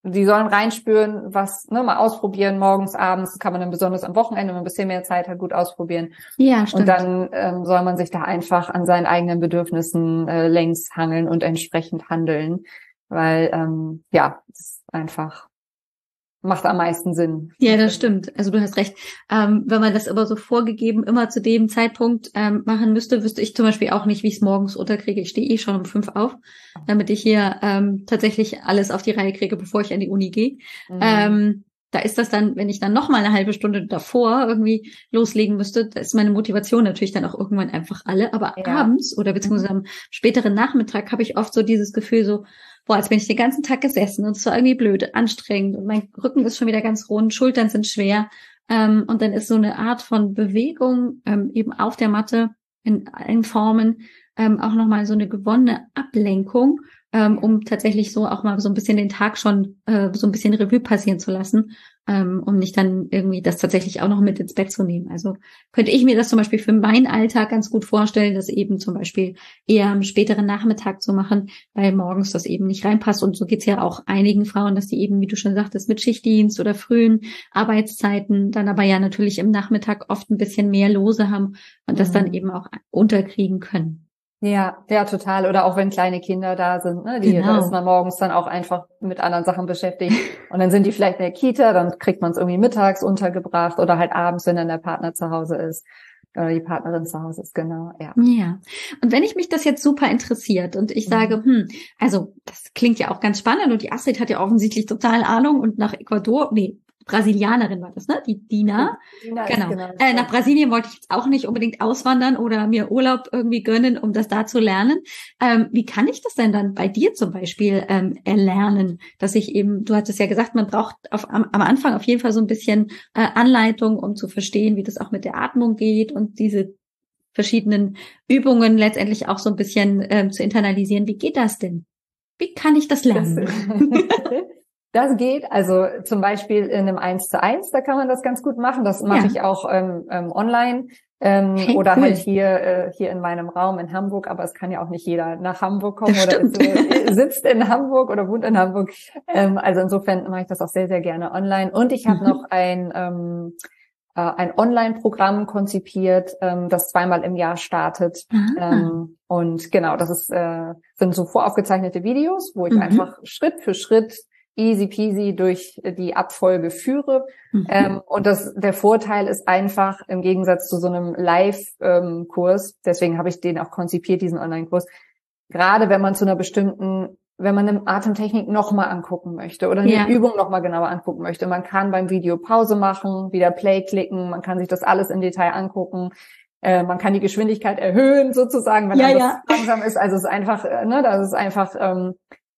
die sollen reinspüren, was, ne, mal ausprobieren, morgens, abends, kann man dann besonders am Wochenende, wenn man ein bisschen mehr Zeit hat, gut ausprobieren. Ja, stimmt. Und dann ähm, soll man sich da einfach an seinen eigenen Bedürfnissen äh, längs hangeln und entsprechend handeln. Weil, ähm, ja, es ist einfach macht am meisten Sinn. Ja, das stimmt. Also du hast recht. Ähm, wenn man das aber so vorgegeben immer zu dem Zeitpunkt ähm, machen müsste, wüsste ich zum Beispiel auch nicht, wie ich es morgens unterkriege. Ich stehe eh schon um fünf auf, damit ich hier ähm, tatsächlich alles auf die Reihe kriege, bevor ich an die Uni gehe. Mhm. Ähm, da ist das dann, wenn ich dann noch mal eine halbe Stunde davor irgendwie loslegen müsste, da ist meine Motivation natürlich dann auch irgendwann einfach alle. Aber ja. abends oder beziehungsweise am späteren Nachmittag habe ich oft so dieses Gefühl so, boah, als bin ich den ganzen Tag gesessen und es war irgendwie blöd, anstrengend und mein Rücken ist schon wieder ganz rund, Schultern sind schwer. Ähm, und dann ist so eine Art von Bewegung ähm, eben auf der Matte in allen Formen ähm, auch nochmal so eine gewonnene Ablenkung ähm, um tatsächlich so auch mal so ein bisschen den Tag schon äh, so ein bisschen Revue passieren zu lassen, ähm, um nicht dann irgendwie das tatsächlich auch noch mit ins Bett zu nehmen. Also könnte ich mir das zum Beispiel für meinen Alltag ganz gut vorstellen, das eben zum Beispiel eher am späteren Nachmittag zu machen, weil morgens das eben nicht reinpasst. Und so geht's ja auch einigen Frauen, dass die eben, wie du schon sagtest, mit Schichtdienst oder frühen Arbeitszeiten dann aber ja natürlich im Nachmittag oft ein bisschen mehr Lose haben und das dann mhm. eben auch unterkriegen können. Ja, ja, total. Oder auch wenn kleine Kinder da sind, ne? Die, genau. da ist man morgens dann auch einfach mit anderen Sachen beschäftigt. *laughs* Und dann sind die vielleicht in der Kita, dann kriegt man es irgendwie mittags untergebracht oder halt abends, wenn dann der Partner zu Hause ist oder die Partnerin zu Hause ist, genau, ja. Ja. Und wenn ich mich das jetzt super interessiert und ich sage, mhm. hm, also das klingt ja auch ganz spannend und die Astrid hat ja offensichtlich total Ahnung und nach Ecuador, nee, Brasilianerin war das, ne? Die Dina. Dina genau. genau äh, nach Brasilien wollte ich jetzt auch nicht unbedingt auswandern oder mir Urlaub irgendwie gönnen, um das da zu lernen. Ähm, wie kann ich das denn dann bei dir zum Beispiel ähm, erlernen, dass ich eben, du hattest ja gesagt, man braucht auf, am, am Anfang auf jeden Fall so ein bisschen äh, Anleitung, um zu verstehen, wie das auch mit der Atmung geht und diese verschiedenen Übungen letztendlich auch so ein bisschen ähm, zu internalisieren. Wie geht das denn? Wie kann ich das lernen? Das *laughs* *laughs* Das geht, also zum Beispiel in einem 1 zu 1, da kann man das ganz gut machen. Das mache ja. ich auch ähm, ähm, online ähm, hey, oder cool. halt hier äh, hier in meinem Raum in Hamburg. Aber es kann ja auch nicht jeder nach Hamburg kommen das oder ist, äh, *laughs* sitzt in Hamburg oder wohnt in Hamburg. Ähm, also insofern mache ich das auch sehr sehr gerne online. Und ich habe mhm. noch ein ähm, äh, ein Online-Programm konzipiert, ähm, das zweimal im Jahr startet. Ähm, und genau, das ist, äh, sind so voraufgezeichnete Videos, wo ich mhm. einfach Schritt für Schritt easy peasy durch die Abfolge führe. Mhm. Ähm, und das, der Vorteil ist einfach im Gegensatz zu so einem Live-Kurs, deswegen habe ich den auch konzipiert, diesen Online-Kurs, gerade wenn man zu einer bestimmten, wenn man eine Atemtechnik nochmal angucken möchte oder eine ja. Übung nochmal genauer angucken möchte, man kann beim Video Pause machen, wieder Play klicken, man kann sich das alles im Detail angucken. Äh, man kann die Geschwindigkeit erhöhen sozusagen, wenn ja, ja. langsam ist. Also es ist einfach, äh, ne, das ist einfach ähm,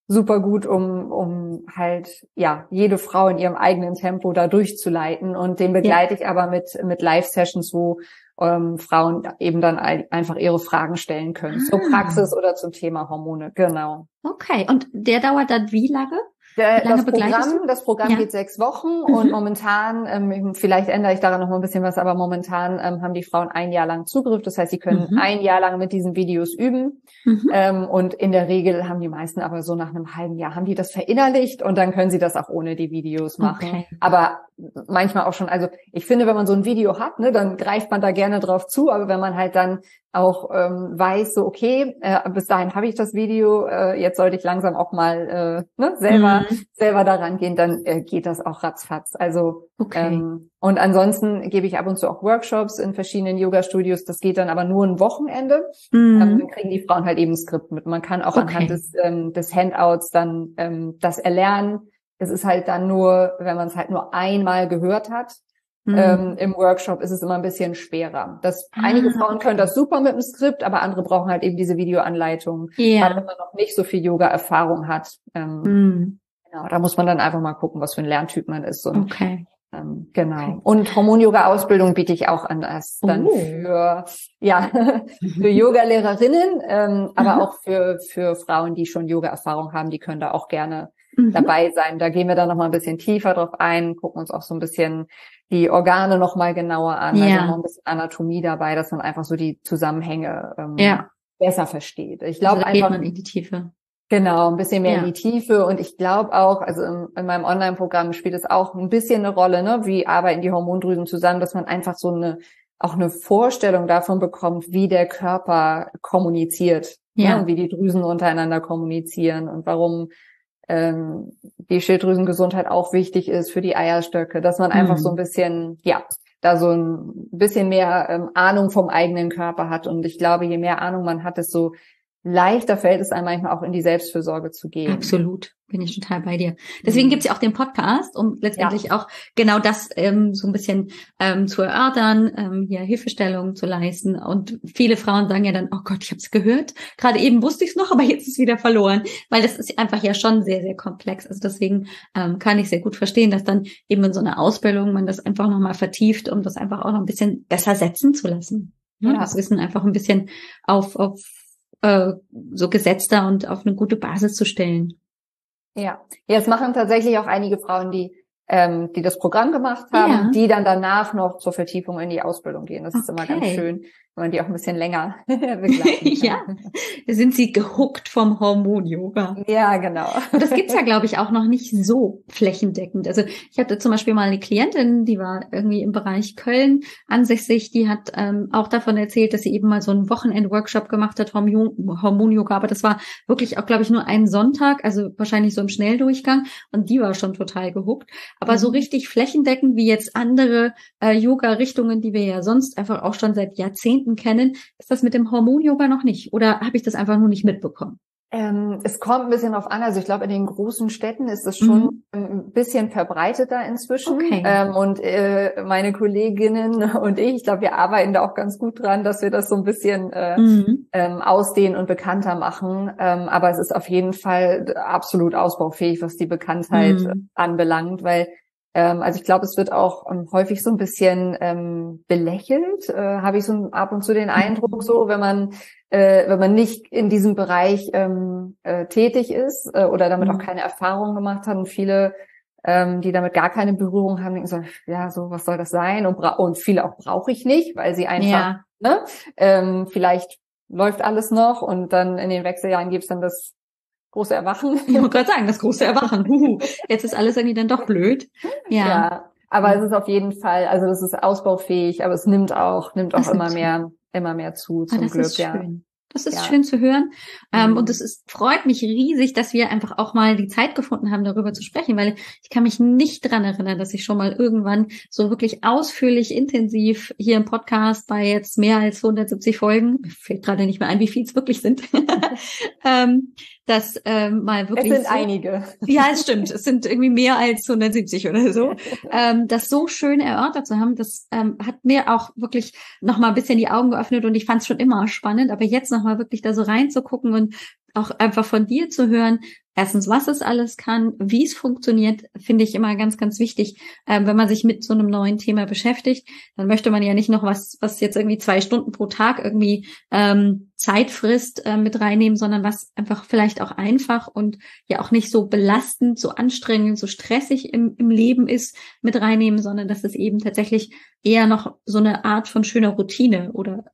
super gut, um, um halt, ja, jede Frau in ihrem eigenen Tempo da durchzuleiten. Und den begleite ja. ich aber mit, mit Live-Sessions, wo ähm, Frauen eben dann einfach ihre Fragen stellen können. Ah. Zur Praxis oder zum Thema Hormone, genau. Okay. Und der dauert dann wie lange? Der, das Programm, das Programm ja. geht sechs Wochen mhm. und momentan, ähm, vielleicht ändere ich daran noch mal ein bisschen was, aber momentan ähm, haben die Frauen ein Jahr lang Zugriff. Das heißt, sie können mhm. ein Jahr lang mit diesen Videos üben. Mhm. Ähm, und in der Regel haben die meisten aber so nach einem halben Jahr haben die das verinnerlicht und dann können sie das auch ohne die Videos machen. Okay. Aber manchmal auch schon, also ich finde, wenn man so ein Video hat, ne, dann greift man da gerne drauf zu, aber wenn man halt dann auch ähm, weiß, so okay, äh, bis dahin habe ich das Video, äh, jetzt sollte ich langsam auch mal äh, ne, selber mhm. selber daran gehen, dann äh, geht das auch ratzfatz. Also okay. ähm, und ansonsten gebe ich ab und zu auch Workshops in verschiedenen Yoga-Studios. Das geht dann aber nur ein Wochenende. Mhm. Ähm, dann kriegen die Frauen halt eben ein Skript mit. Man kann auch okay. anhand des, ähm, des Handouts dann ähm, das erlernen es ist halt dann nur, wenn man es halt nur einmal gehört hat, mhm. ähm, im Workshop ist es immer ein bisschen schwerer. Das, ah. Einige Frauen können das super mit dem Skript, aber andere brauchen halt eben diese Videoanleitung, yeah. weil man noch nicht so viel Yoga-Erfahrung hat. Ähm, mhm. Genau, da muss man dann einfach mal gucken, was für ein Lerntyp man ist. Und, okay. Ähm, genau. Okay. Und Hormon-Yoga-Ausbildung biete ich auch an, das dann oh. für, ja, *laughs* für Yoga-Lehrerinnen, ähm, aber auch für, für Frauen, die schon Yoga-Erfahrung haben, die können da auch gerne mhm. dabei sein. Da gehen wir dann noch mal ein bisschen tiefer drauf ein, gucken uns auch so ein bisschen die Organe noch mal genauer an, ja. also noch ein bisschen Anatomie dabei, dass man einfach so die Zusammenhänge ähm, ja. besser versteht. Ich glaube also einfach in die Tiefe. Genau, ein bisschen mehr ja. in die Tiefe. Und ich glaube auch, also in, in meinem Online-Programm spielt es auch ein bisschen eine Rolle, ne? wie arbeiten die Hormondrüsen zusammen, dass man einfach so eine auch eine Vorstellung davon bekommt, wie der Körper kommuniziert, ne? ja. Ne? wie die Drüsen untereinander kommunizieren und warum ähm, die Schilddrüsengesundheit auch wichtig ist für die Eierstöcke, dass man einfach mhm. so ein bisschen, ja, da so ein bisschen mehr ähm, Ahnung vom eigenen Körper hat. Und ich glaube, je mehr Ahnung man hat, desto leichter fällt es einem manchmal auch in die Selbstfürsorge zu gehen. Absolut, bin ich total bei dir. Deswegen mhm. gibt's ja auch den Podcast, um letztendlich ja. auch genau das ähm, so ein bisschen ähm, zu erörtern, ähm, hier Hilfestellungen zu leisten. Und viele Frauen sagen ja dann, oh Gott, ich habe es gehört. Gerade eben wusste ich es noch, *laughs* aber jetzt ist es wieder verloren, weil das ist einfach ja schon sehr, sehr komplex. Also deswegen ähm, kann ich sehr gut verstehen, dass dann eben in so einer Ausbildung man das einfach nochmal vertieft, um das einfach auch noch ein bisschen besser setzen zu lassen. Ja, ja. Das Wissen einfach ein bisschen auf, auf äh, so gesetzter und auf eine gute Basis zu stellen. Ja, es machen tatsächlich auch einige Frauen, die ähm, die das Programm gemacht haben, ja. die dann danach noch zur Vertiefung in die Ausbildung gehen. Das okay. ist immer ganz schön, man die auch ein bisschen länger *laughs* *laughs* begleiten ja, da sind sie gehuckt vom Hormon-Yoga. Ja, genau. Und das gibt's ja, *laughs* glaube ich, auch noch nicht so flächendeckend. Also ich hatte zum Beispiel mal eine Klientin, die war irgendwie im Bereich Köln ansässig, die hat ähm, auch davon erzählt, dass sie eben mal so einen Wochenend-Workshop gemacht hat, Hormon-Yoga, aber das war wirklich auch, glaube ich, nur einen Sonntag, also wahrscheinlich so im Schnelldurchgang und die war schon total gehuckt. Aber mhm. so richtig flächendeckend wie jetzt andere äh, Yoga-Richtungen, die wir ja sonst einfach auch schon seit Jahrzehnten Jahrzehnten kennen, ist das mit dem Hormon-Yoga noch nicht? Oder habe ich das einfach nur nicht mitbekommen? Ähm, es kommt ein bisschen drauf an. Also ich glaube, in den großen Städten ist es schon mhm. ein bisschen verbreiteter inzwischen. Okay. Ähm, und äh, meine Kolleginnen und ich, ich glaube, wir arbeiten da auch ganz gut dran, dass wir das so ein bisschen äh, mhm. ähm, ausdehnen und bekannter machen. Ähm, aber es ist auf jeden Fall absolut ausbaufähig, was die Bekanntheit mhm. anbelangt, weil ähm, also ich glaube, es wird auch ähm, häufig so ein bisschen ähm, belächelt, äh, habe ich so ab und zu den Eindruck, so wenn man äh, wenn man nicht in diesem Bereich ähm, äh, tätig ist äh, oder damit mhm. auch keine Erfahrung gemacht hat und viele ähm, die damit gar keine Berührung haben, denken so, ja, so was soll das sein? Und, und viele auch brauche ich nicht, weil sie einfach, ja. ne, ähm, vielleicht läuft alles noch und dann in den Wechseljahren gibt's dann das große Erwachen. Ich wollte gerade sagen, das große Erwachen. Huhu. Jetzt ist alles irgendwie dann doch blöd. Ja. ja. Aber es ist auf jeden Fall, also das ist ausbaufähig, aber es nimmt auch, nimmt auch immer mehr, immer mehr zu, zum ah, Glück, ja. Schön. Das ist ja. schön zu hören. Ähm, mhm. und es ist, freut mich riesig, dass wir einfach auch mal die Zeit gefunden haben, darüber zu sprechen, weil ich kann mich nicht dran erinnern, dass ich schon mal irgendwann so wirklich ausführlich, intensiv hier im Podcast bei jetzt mehr als 170 Folgen, mir fällt gerade nicht mehr ein, wie viel es wirklich sind, *laughs* ähm, dass ähm, mal wirklich. Es sind so, einige. Ja, es stimmt. Es sind irgendwie mehr als 170 oder so. *laughs* ähm, das so schön erörtert zu haben, das ähm, hat mir auch wirklich noch mal ein bisschen die Augen geöffnet und ich fand es schon immer spannend, aber jetzt noch mal wirklich da so reinzugucken und auch einfach von dir zu hören, erstens, was es alles kann, wie es funktioniert, finde ich immer ganz, ganz wichtig. Ähm, wenn man sich mit so einem neuen Thema beschäftigt, dann möchte man ja nicht noch was, was jetzt irgendwie zwei Stunden pro Tag irgendwie ähm, Zeit frisst, äh, mit reinnehmen, sondern was einfach vielleicht auch einfach und ja auch nicht so belastend, so anstrengend, so stressig im, im Leben ist, mit reinnehmen, sondern dass es eben tatsächlich eher noch so eine Art von schöner Routine oder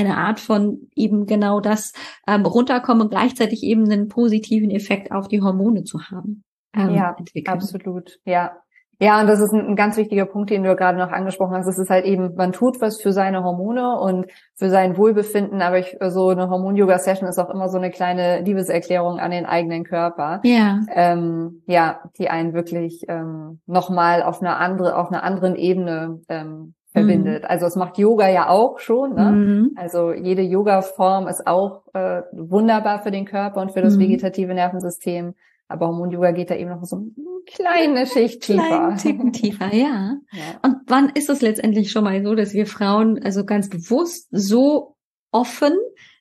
eine Art von eben genau das ähm, runterkommen und gleichzeitig eben einen positiven Effekt auf die Hormone zu haben. Ähm, ja, entwickeln. absolut. Ja. Ja, und das ist ein, ein, ganz wichtiger Punkt, den du gerade noch angesprochen hast. Es ist halt eben, man tut was für seine Hormone und für sein Wohlbefinden, aber ich, so eine Hormon-Yoga-Session ist auch immer so eine kleine Liebeserklärung an den eigenen Körper. Ja. Ähm, ja, die einen wirklich ähm, nochmal auf einer andere, auf einer anderen Ebene ähm, verbindet. Mhm. Also es macht Yoga ja auch schon. Ne? Mhm. Also jede Yoga-Form ist auch äh, wunderbar für den Körper und für das mhm. vegetative Nervensystem. Aber Hormon-Yoga geht da eben noch so eine kleine Schicht tiefer. Ticken *laughs* tiefer, ja. ja. Und wann ist es letztendlich schon mal so, dass wir Frauen also ganz bewusst so offen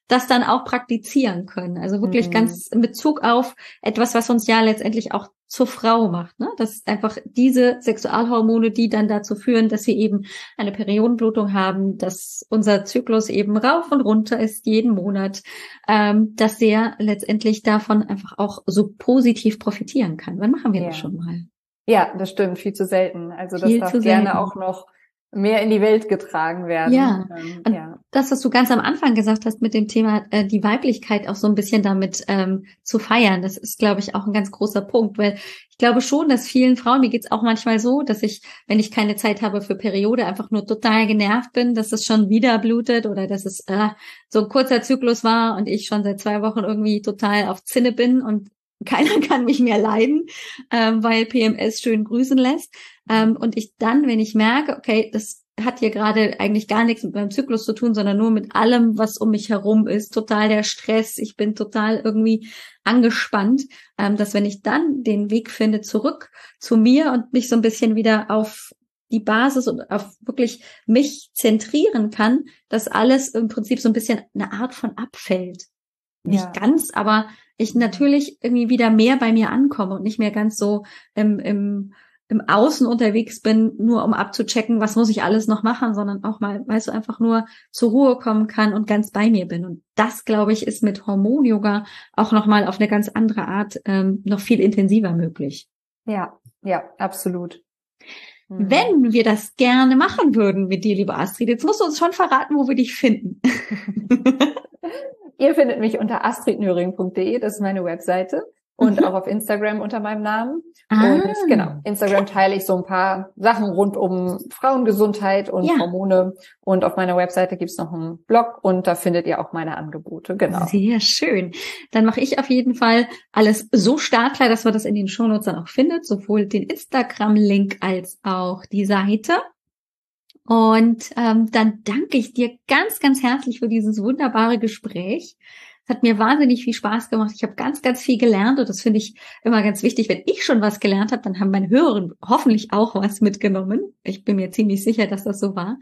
das dann auch praktizieren können. Also wirklich mhm. ganz in Bezug auf etwas, was uns ja letztendlich auch zur Frau macht. Ne? Das ist einfach diese Sexualhormone, die dann dazu führen, dass wir eben eine Periodenblutung haben, dass unser Zyklus eben rauf und runter ist jeden Monat, ähm, dass der letztendlich davon einfach auch so positiv profitieren kann. Wann machen wir ja. das schon mal? Ja, das stimmt, viel zu selten. Also das viel darf gerne auch noch mehr in die Welt getragen werden. Ja. Ähm, und ja. das, was du ganz am Anfang gesagt hast mit dem Thema, äh, die Weiblichkeit auch so ein bisschen damit ähm, zu feiern, das ist, glaube ich, auch ein ganz großer Punkt, weil ich glaube schon, dass vielen Frauen, mir geht's auch manchmal so, dass ich, wenn ich keine Zeit habe für Periode, einfach nur total genervt bin, dass es schon wieder blutet oder dass es äh, so ein kurzer Zyklus war und ich schon seit zwei Wochen irgendwie total auf Zinne bin und keiner *laughs* kann mich mehr leiden, ähm, weil PMS schön grüßen lässt. Ähm, und ich dann, wenn ich merke, okay, das hat hier gerade eigentlich gar nichts mit meinem Zyklus zu tun, sondern nur mit allem, was um mich herum ist. Total der Stress. Ich bin total irgendwie angespannt, ähm, dass wenn ich dann den Weg finde zurück zu mir und mich so ein bisschen wieder auf die Basis und auf wirklich mich zentrieren kann, dass alles im Prinzip so ein bisschen eine Art von abfällt. Nicht ja. ganz, aber ich natürlich irgendwie wieder mehr bei mir ankomme und nicht mehr ganz so im, im, im Außen unterwegs bin, nur um abzuchecken, was muss ich alles noch machen, sondern auch mal, weißt du, einfach nur zur Ruhe kommen kann und ganz bei mir bin. Und das, glaube ich, ist mit Hormon-Yoga auch nochmal auf eine ganz andere Art ähm, noch viel intensiver möglich. Ja, ja, absolut. Mhm. Wenn wir das gerne machen würden mit dir, liebe Astrid, jetzt musst du uns schon verraten, wo wir dich finden. *laughs* Ihr findet mich unter astridnöring.de, das ist meine Webseite und mhm. auch auf Instagram unter meinem Namen. Ah. Und genau, Instagram teile ich so ein paar Sachen rund um Frauengesundheit und ja. Hormone. Und auf meiner Webseite gibt's noch einen Blog und da findet ihr auch meine Angebote. Genau. Sehr schön. Dann mache ich auf jeden Fall alles so startklar, dass man das in den Shownotes dann auch findet, sowohl den Instagram-Link als auch die Seite. Und ähm, dann danke ich dir ganz, ganz herzlich für dieses wunderbare Gespräch hat mir wahnsinnig viel Spaß gemacht. Ich habe ganz, ganz viel gelernt und das finde ich immer ganz wichtig. Wenn ich schon was gelernt habe, dann haben meine Hörerinnen hoffentlich auch was mitgenommen. Ich bin mir ziemlich sicher, dass das so war.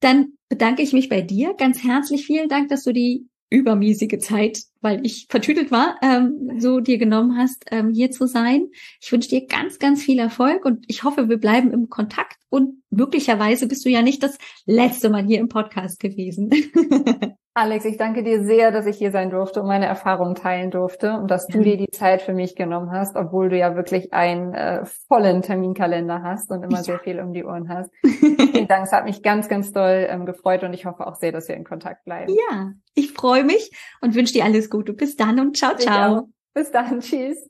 Dann bedanke ich mich bei dir ganz herzlich. Vielen Dank, dass du die übermäßige Zeit, weil ich vertüdelt war, ähm, so dir genommen hast, ähm, hier zu sein. Ich wünsche dir ganz, ganz viel Erfolg und ich hoffe, wir bleiben im Kontakt und möglicherweise bist du ja nicht das letzte Mal hier im Podcast gewesen. *laughs* Alex, ich danke dir sehr, dass ich hier sein durfte und meine Erfahrungen teilen durfte und dass du dir die Zeit für mich genommen hast, obwohl du ja wirklich einen äh, vollen Terminkalender hast und immer ja. sehr viel um die Ohren hast. *laughs* Vielen Dank, es hat mich ganz, ganz doll ähm, gefreut und ich hoffe auch sehr, dass wir in Kontakt bleiben. Ja, ich freue mich und wünsche dir alles Gute. Bis dann und ciao, ciao. Bis dann, tschüss.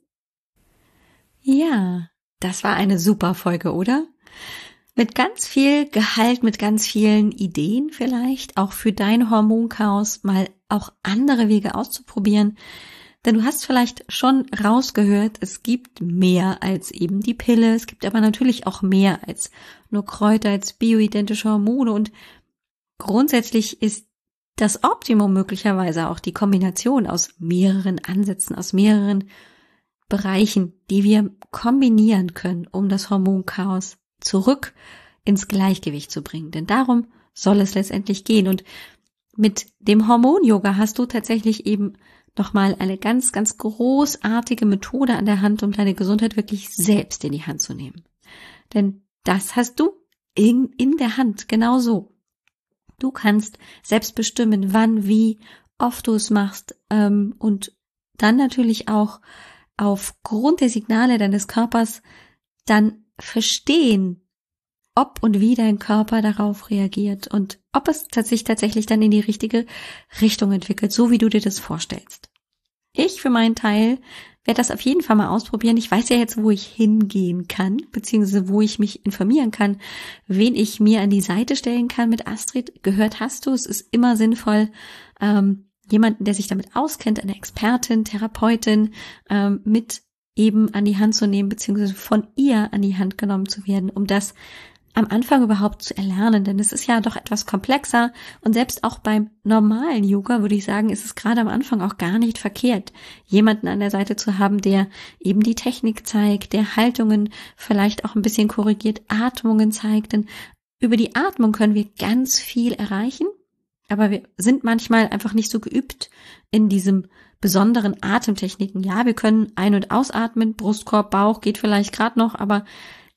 Ja, das war eine super Folge, oder? Mit ganz viel Gehalt, mit ganz vielen Ideen vielleicht, auch für dein Hormonchaos mal auch andere Wege auszuprobieren. Denn du hast vielleicht schon rausgehört, es gibt mehr als eben die Pille, es gibt aber natürlich auch mehr als nur Kräuter, als bioidentische Hormone und grundsätzlich ist das Optimum möglicherweise auch die Kombination aus mehreren Ansätzen, aus mehreren Bereichen, die wir kombinieren können, um das Hormonchaos zurück ins Gleichgewicht zu bringen. Denn darum soll es letztendlich gehen. Und mit dem Hormon-Yoga hast du tatsächlich eben nochmal eine ganz, ganz großartige Methode an der Hand, um deine Gesundheit wirklich selbst in die Hand zu nehmen. Denn das hast du in, in der Hand, genau so. Du kannst selbst bestimmen, wann, wie, oft du es machst ähm, und dann natürlich auch aufgrund der Signale deines Körpers dann verstehen, ob und wie dein Körper darauf reagiert und ob es sich tatsächlich dann in die richtige Richtung entwickelt, so wie du dir das vorstellst. Ich für meinen Teil werde das auf jeden Fall mal ausprobieren. Ich weiß ja jetzt, wo ich hingehen kann, beziehungsweise wo ich mich informieren kann, wen ich mir an die Seite stellen kann mit Astrid. Gehört hast du, es ist immer sinnvoll, ähm, jemanden, der sich damit auskennt, eine Expertin, Therapeutin, ähm, mit eben an die Hand zu nehmen, beziehungsweise von ihr an die Hand genommen zu werden, um das am Anfang überhaupt zu erlernen, denn es ist ja doch etwas komplexer. Und selbst auch beim normalen Yoga würde ich sagen, ist es gerade am Anfang auch gar nicht verkehrt, jemanden an der Seite zu haben, der eben die Technik zeigt, der Haltungen vielleicht auch ein bisschen korrigiert, Atmungen zeigt, denn über die Atmung können wir ganz viel erreichen, aber wir sind manchmal einfach nicht so geübt in diesem besonderen Atemtechniken. Ja, wir können ein- und ausatmen, Brustkorb, Bauch geht vielleicht gerade noch, aber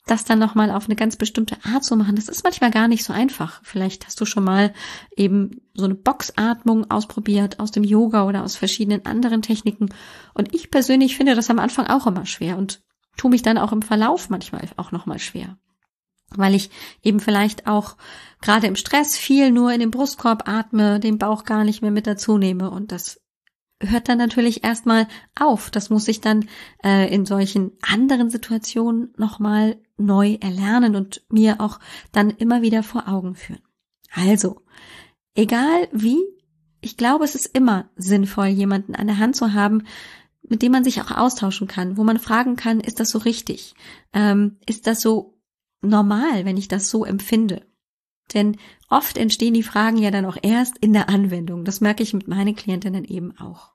das dann nochmal auf eine ganz bestimmte Art zu machen, das ist manchmal gar nicht so einfach. Vielleicht hast du schon mal eben so eine Boxatmung ausprobiert aus dem Yoga oder aus verschiedenen anderen Techniken. Und ich persönlich finde das am Anfang auch immer schwer und tue mich dann auch im Verlauf manchmal auch nochmal schwer. Weil ich eben vielleicht auch gerade im Stress viel nur in den Brustkorb atme, den Bauch gar nicht mehr mit dazu nehme und das hört dann natürlich erstmal auf. Das muss ich dann äh, in solchen anderen Situationen nochmal neu erlernen und mir auch dann immer wieder vor Augen führen. Also, egal wie, ich glaube, es ist immer sinnvoll, jemanden an der Hand zu haben, mit dem man sich auch austauschen kann, wo man fragen kann, ist das so richtig? Ähm, ist das so normal, wenn ich das so empfinde? Denn oft entstehen die Fragen ja dann auch erst in der Anwendung. Das merke ich mit meinen Klientinnen eben auch.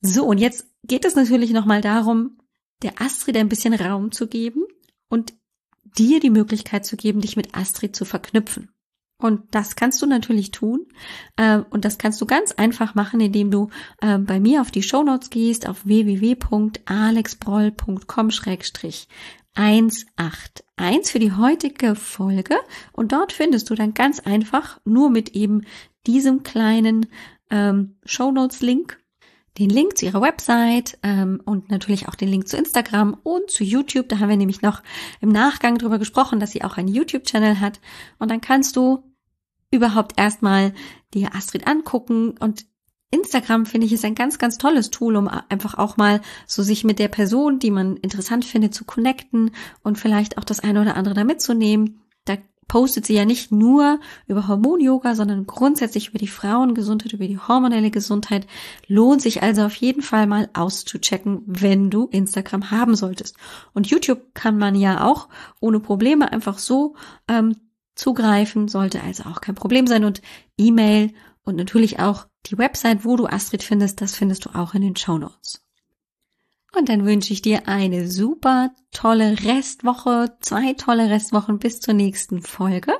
So, und jetzt geht es natürlich nochmal darum, der Astrid ein bisschen Raum zu geben und dir die Möglichkeit zu geben, dich mit Astrid zu verknüpfen. Und das kannst du natürlich tun. Äh, und das kannst du ganz einfach machen, indem du äh, bei mir auf die Show Notes gehst, auf www.alexbroll.com-181 für die heutige Folge. Und dort findest du dann ganz einfach nur mit eben diesem kleinen ähm, Show Notes Link den Link zu ihrer Website ähm, und natürlich auch den Link zu Instagram und zu YouTube. Da haben wir nämlich noch im Nachgang drüber gesprochen, dass sie auch einen YouTube-Channel hat. Und dann kannst du überhaupt erstmal dir Astrid angucken und Instagram finde ich ist ein ganz, ganz tolles Tool, um einfach auch mal so sich mit der Person, die man interessant findet, zu connecten und vielleicht auch das eine oder andere da mitzunehmen. Da postet sie ja nicht nur über Hormon-Yoga, sondern grundsätzlich über die Frauengesundheit, über die hormonelle Gesundheit. Lohnt sich also auf jeden Fall mal auszuchecken, wenn du Instagram haben solltest. Und YouTube kann man ja auch ohne Probleme einfach so ähm, zugreifen, sollte also auch kein Problem sein. Und E-Mail und natürlich auch die Website, wo du Astrid findest, das findest du auch in den Show Notes. Und dann wünsche ich dir eine super tolle Restwoche, zwei tolle Restwochen bis zur nächsten Folge.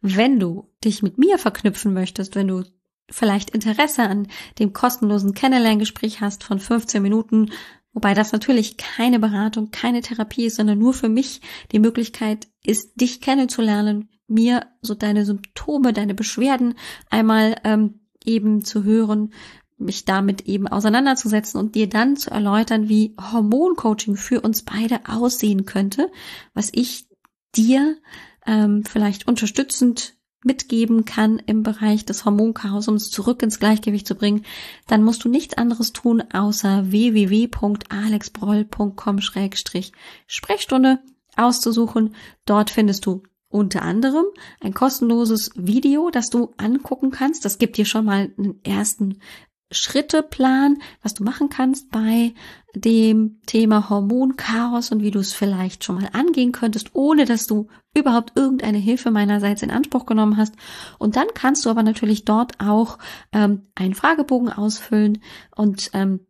Wenn du dich mit mir verknüpfen möchtest, wenn du vielleicht Interesse an dem kostenlosen Kennenlerngespräch hast von 15 Minuten, wobei das natürlich keine Beratung, keine Therapie ist, sondern nur für mich die Möglichkeit ist, dich kennenzulernen, mir so deine Symptome, deine Beschwerden einmal ähm, eben zu hören, mich damit eben auseinanderzusetzen und dir dann zu erläutern, wie Hormoncoaching für uns beide aussehen könnte, was ich dir ähm, vielleicht unterstützend mitgeben kann im Bereich des Hormonchaos, um es zurück ins Gleichgewicht zu bringen, dann musst du nichts anderes tun, außer www.alexbroll.com-sprechstunde auszusuchen. Dort findest du unter anderem ein kostenloses Video, das du angucken kannst. Das gibt dir schon mal einen ersten Schritteplan, was du machen kannst bei dem Thema Hormonchaos und wie du es vielleicht schon mal angehen könntest, ohne dass du überhaupt irgendeine Hilfe meinerseits in Anspruch genommen hast. Und dann kannst du aber natürlich dort auch ähm, einen Fragebogen ausfüllen und ähm,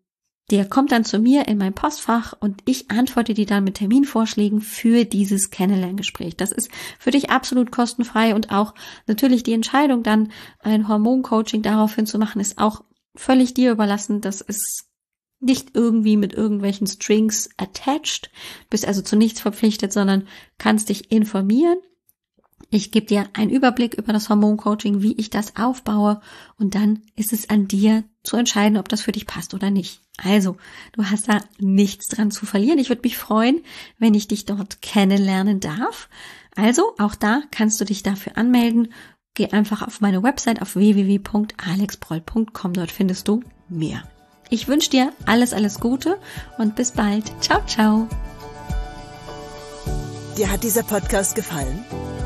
der kommt dann zu mir in mein Postfach und ich antworte dir dann mit Terminvorschlägen für dieses Kennenlerngespräch. Das ist für dich absolut kostenfrei und auch natürlich die Entscheidung dann ein Hormoncoaching daraufhin zu machen, ist auch völlig dir überlassen. Das ist nicht irgendwie mit irgendwelchen Strings attached, bist also zu nichts verpflichtet, sondern kannst dich informieren ich gebe dir einen Überblick über das Hormoncoaching, wie ich das aufbaue und dann ist es an dir zu entscheiden, ob das für dich passt oder nicht. Also, du hast da nichts dran zu verlieren. Ich würde mich freuen, wenn ich dich dort kennenlernen darf. Also, auch da kannst du dich dafür anmelden. Geh einfach auf meine Website auf www.alexbroll.com. Dort findest du mehr. Ich wünsche dir alles, alles Gute und bis bald. Ciao, ciao. Dir hat dieser Podcast gefallen?